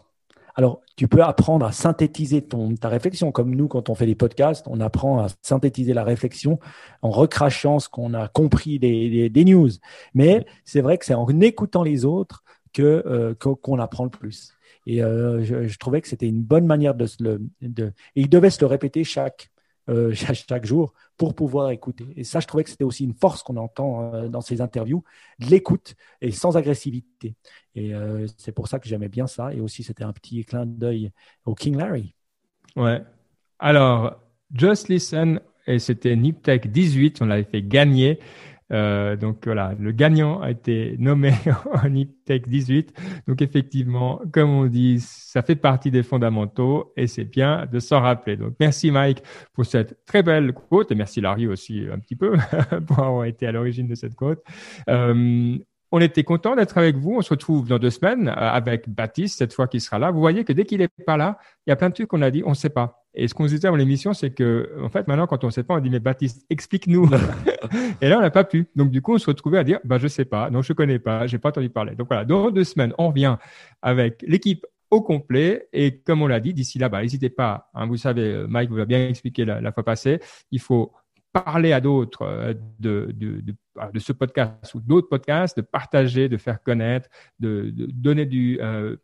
Alors, tu peux apprendre à synthétiser ton, ta réflexion, comme nous, quand on fait des podcasts, on apprend à synthétiser la réflexion en recrachant ce qu'on a compris des, des, news. Mais c'est vrai que c'est en écoutant les autres que euh, qu'on apprend le plus. Et euh, je, trouvais que c'était une bonne manière de se le. De, et il devait se le répéter chaque euh, [laughs] chaque jour pour pouvoir écouter. Et ça, je trouvais que c'était aussi une force qu'on entend euh, dans ces interviews, l'écoute et sans agressivité. Et c'est pour ça que j'aimais bien ça. Et aussi, c'était un petit clin d'œil au King Larry. Ouais. Alors, Just Listen, et c'était NipTech 18, on l'avait fait gagner. Euh, donc voilà, le gagnant a été nommé [laughs] en IPTech 18. Donc effectivement, comme on dit, ça fait partie des fondamentaux et c'est bien de s'en rappeler. Donc merci Mike pour cette très belle quote et merci Larry aussi un petit peu [laughs] pour avoir été à l'origine de cette quote. Euh, on était content d'être avec vous. On se retrouve dans deux semaines euh, avec Baptiste, cette fois qui sera là. Vous voyez que dès qu'il n'est pas là, il y a plein de trucs qu'on a dit, on ne sait pas. Et ce qu'on se disait dans l'émission, c'est que, en fait, maintenant, quand on ne sait pas, on dit, mais Baptiste, explique-nous. [laughs] et là, on n'a pas pu. Donc, du coup, on se retrouvait à dire, bah, je sais pas, non, je connais pas, j'ai pas entendu parler. Donc, voilà. Dans deux semaines, on revient avec l'équipe au complet. Et comme on l'a dit, d'ici là, bah, n'hésitez pas. Hein, vous savez, Mike vous l'a bien expliqué la, la fois passée. Il faut parler à d'autres euh, de, de, de, ah, de, ce podcast ou d'autres podcasts, de partager, de faire connaître, de, donner du euh,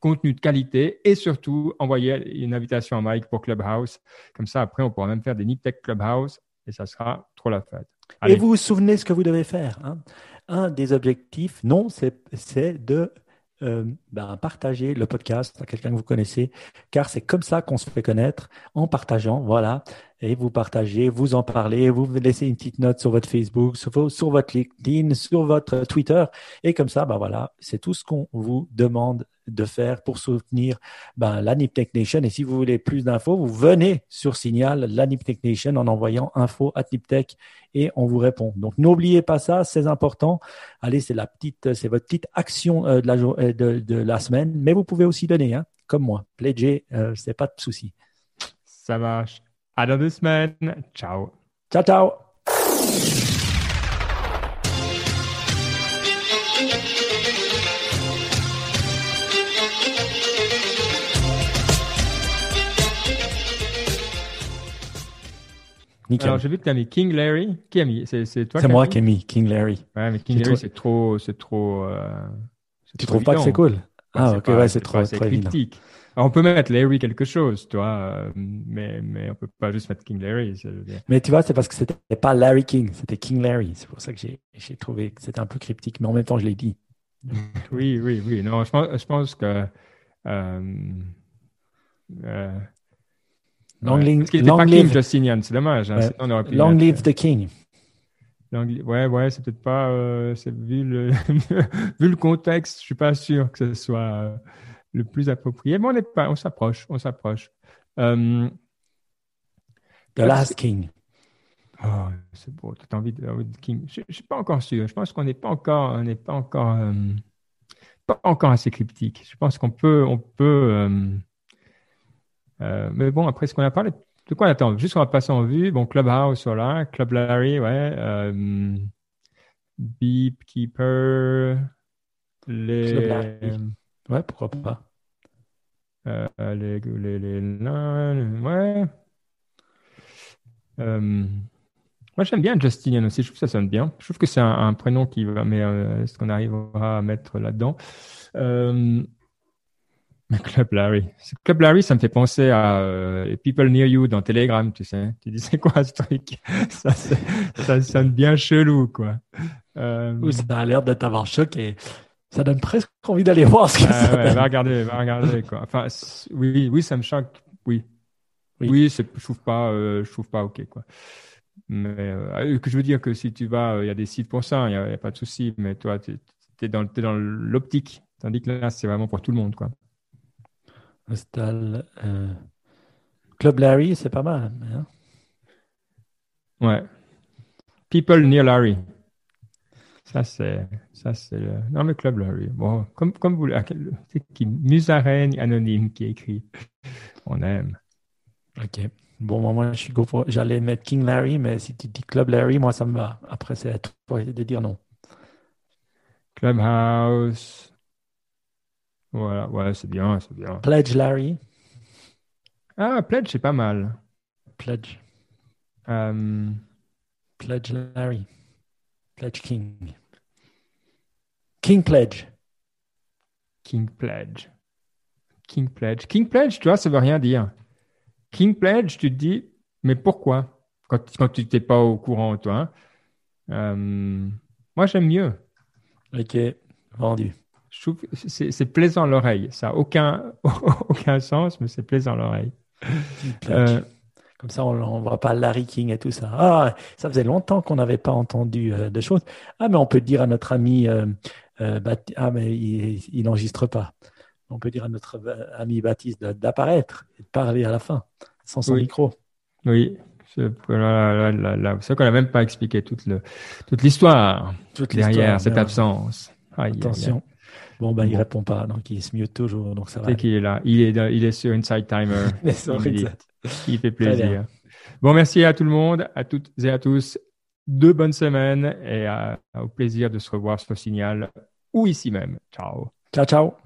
contenu de qualité et surtout envoyer une invitation à Mike pour Clubhouse. Comme ça, après, on pourra même faire des Niptech Clubhouse et ça sera trop la fête. Et vous vous souvenez ce que vous devez faire. Hein? Un des objectifs, non, c'est de euh, ben, partager le podcast à quelqu'un que vous connaissez, car c'est comme ça qu'on se fait connaître en partageant. Voilà et vous partagez, vous en parlez, vous laissez une petite note sur votre Facebook, sur, sur votre LinkedIn, sur votre Twitter. Et comme ça, ben voilà, c'est tout ce qu'on vous demande de faire pour soutenir ben, la Niptech Nation. Et si vous voulez plus d'infos, vous venez sur Signal, la Niptech Nation, en envoyant info à Niptech et on vous répond. Donc n'oubliez pas ça, c'est important. Allez, c'est la petite, c'est votre petite action euh, de, la, euh, de, de, la semaine, mais vous pouvez aussi donner, hein, comme moi. Pledger, euh, c'est pas de souci. Ça marche. À dans deux semaines. Ciao. Ciao, ciao. Nickel. Alors j'ai vu que tu as mis King Larry. Qui a mis? C'est toi C'est moi qui ai mis King Larry. Ouais, mais King Larry, c'est trop. C'est trop euh, tu trouves pas que c'est cool? Ah, ok, ouais, c'est trop, trop critique on peut mettre Larry quelque chose, tu vois, euh, mais, mais on peut pas juste mettre King Larry. Mais tu vois, c'est parce que c'était pas Larry King, c'était King Larry. C'est pour ça que j'ai trouvé que c'était un peu cryptique, mais en même temps, je l'ai dit. oui, oui, oui. Non, je pense, je pense que. Euh, euh, Long, Ouais. live, Parce qu'il était long pas live- King Justinian, c'est dommage. hein. Ouais. Sinon, on aurait pu long mettre, live euh, the king. long Ouais, ouais, c'est peut-être pas. euh, c'est vu le [laughs] vu le contexte, je suis pas sûr que ce soit euh, le plus approprié. Mais on n'est pas, on s'approche, on s'approche. Euh, The last king. Oh, c'est beau, tu as envie de, de King. Je ne suis pas encore sûr. Je pense qu'on n'est pas encore, on n'est pas encore, euh, pas encore assez cryptique. Je pense qu'on peut, on peut. Euh, mais bon, après ce qu'on a parlé, de quoi on attend? Juste on va passer en vue. Bon, Clubhouse, voilà, Club Larry, ouais, euh, Beep Keeper, les, Club Larry. Ouais, pourquoi pas. euh, les, les, les, nains, ouais. Euh, moi, j'aime bien Justinian aussi. Je trouve que ça sonne bien. Je trouve que c'est un, un prénom qui va, mais euh, est-ce qu'on arrivera à mettre là-dedans? Euh, [laughs] Club Larry. Club Larry, ça me fait penser à euh, People Near You dans Telegram, tu sais. Tu dis, c'est quoi ce truc? [laughs] Ça, sonne bien chelou, quoi. Euh, Oui, ça a l'air de t'avoir choqué. Ça donne presque envie d'aller voir ce que Ah ça ouais, donne. va regarder, va regarder quoi. Enfin, oui, oui, ça me choque. Oui, Oui. je trouve pas, euh, je trouve pas ok quoi. Mais euh, que je veux dire que si tu vas, il y a des sites pour ça, il y a, pas de souci. Mais toi, tu es dans, t'es dans l'optique, tandis que là, c'est vraiment pour tout le monde quoi. Hostal, euh, Club Larry, c'est pas mal. hein? Ouais. People near Larry. Ça c'est, ça c'est le. Non mais Club Larry. Bon, comme comme vous, c'est qui? Musaraigne anonyme qui écrit. On aime. Ok. Bon, moi, moi, je suis go pour- J'allais mettre King Larry, mais si tu dis Club Larry, moi, ça me va. Après, c'est à toi de dire non. Clubhouse. Voilà, ouais, c'est bien, c'est bien. Pledge Larry. Ah, Pledge, c'est pas mal. Pledge. Euh, Pledge Larry. Pledge King. King Pledge. King Pledge. King Pledge. King Pledge, tu vois, ça veut rien dire. King Pledge, tu te dis, mais pourquoi? Quand, quand tu n'étais pas au courant, toi. hein. Euh, moi, j'aime mieux. Ok. Vendu. Je trouve que c'est plaisant l'oreille. Ça n'a aucun, [laughs] aucun sens, mais c'est plaisant l'oreille. Euh, Comme ça, on ne voit pas Larry King et tout ça. Ah, ça faisait longtemps qu'on n'avait pas entendu euh, de choses. Ah, mais on peut dire à notre ami, euh, euh, ah, mais il n'enregistre pas. On peut dire à notre ami Baptiste d'apparaître et de parler à la fin, sans son Oui. micro. oui, c'est là, là. C'est qu'on n'a même pas expliqué toute le- toute l'histoire Toute derrière cette absence. Aïe, aïe. Bon, ben, il répond pas, donc il se mute toujours, donc ça va. C'est qu'il est là. Il est, il est sur Inside Timer. [laughs] Il, fait plaisir. Bon, merci à tout le monde, à toutes et à tous. Deux bonnes semaines et à- au plaisir de se revoir sur Signal ou ici même. Ciao. Ciao, ciao.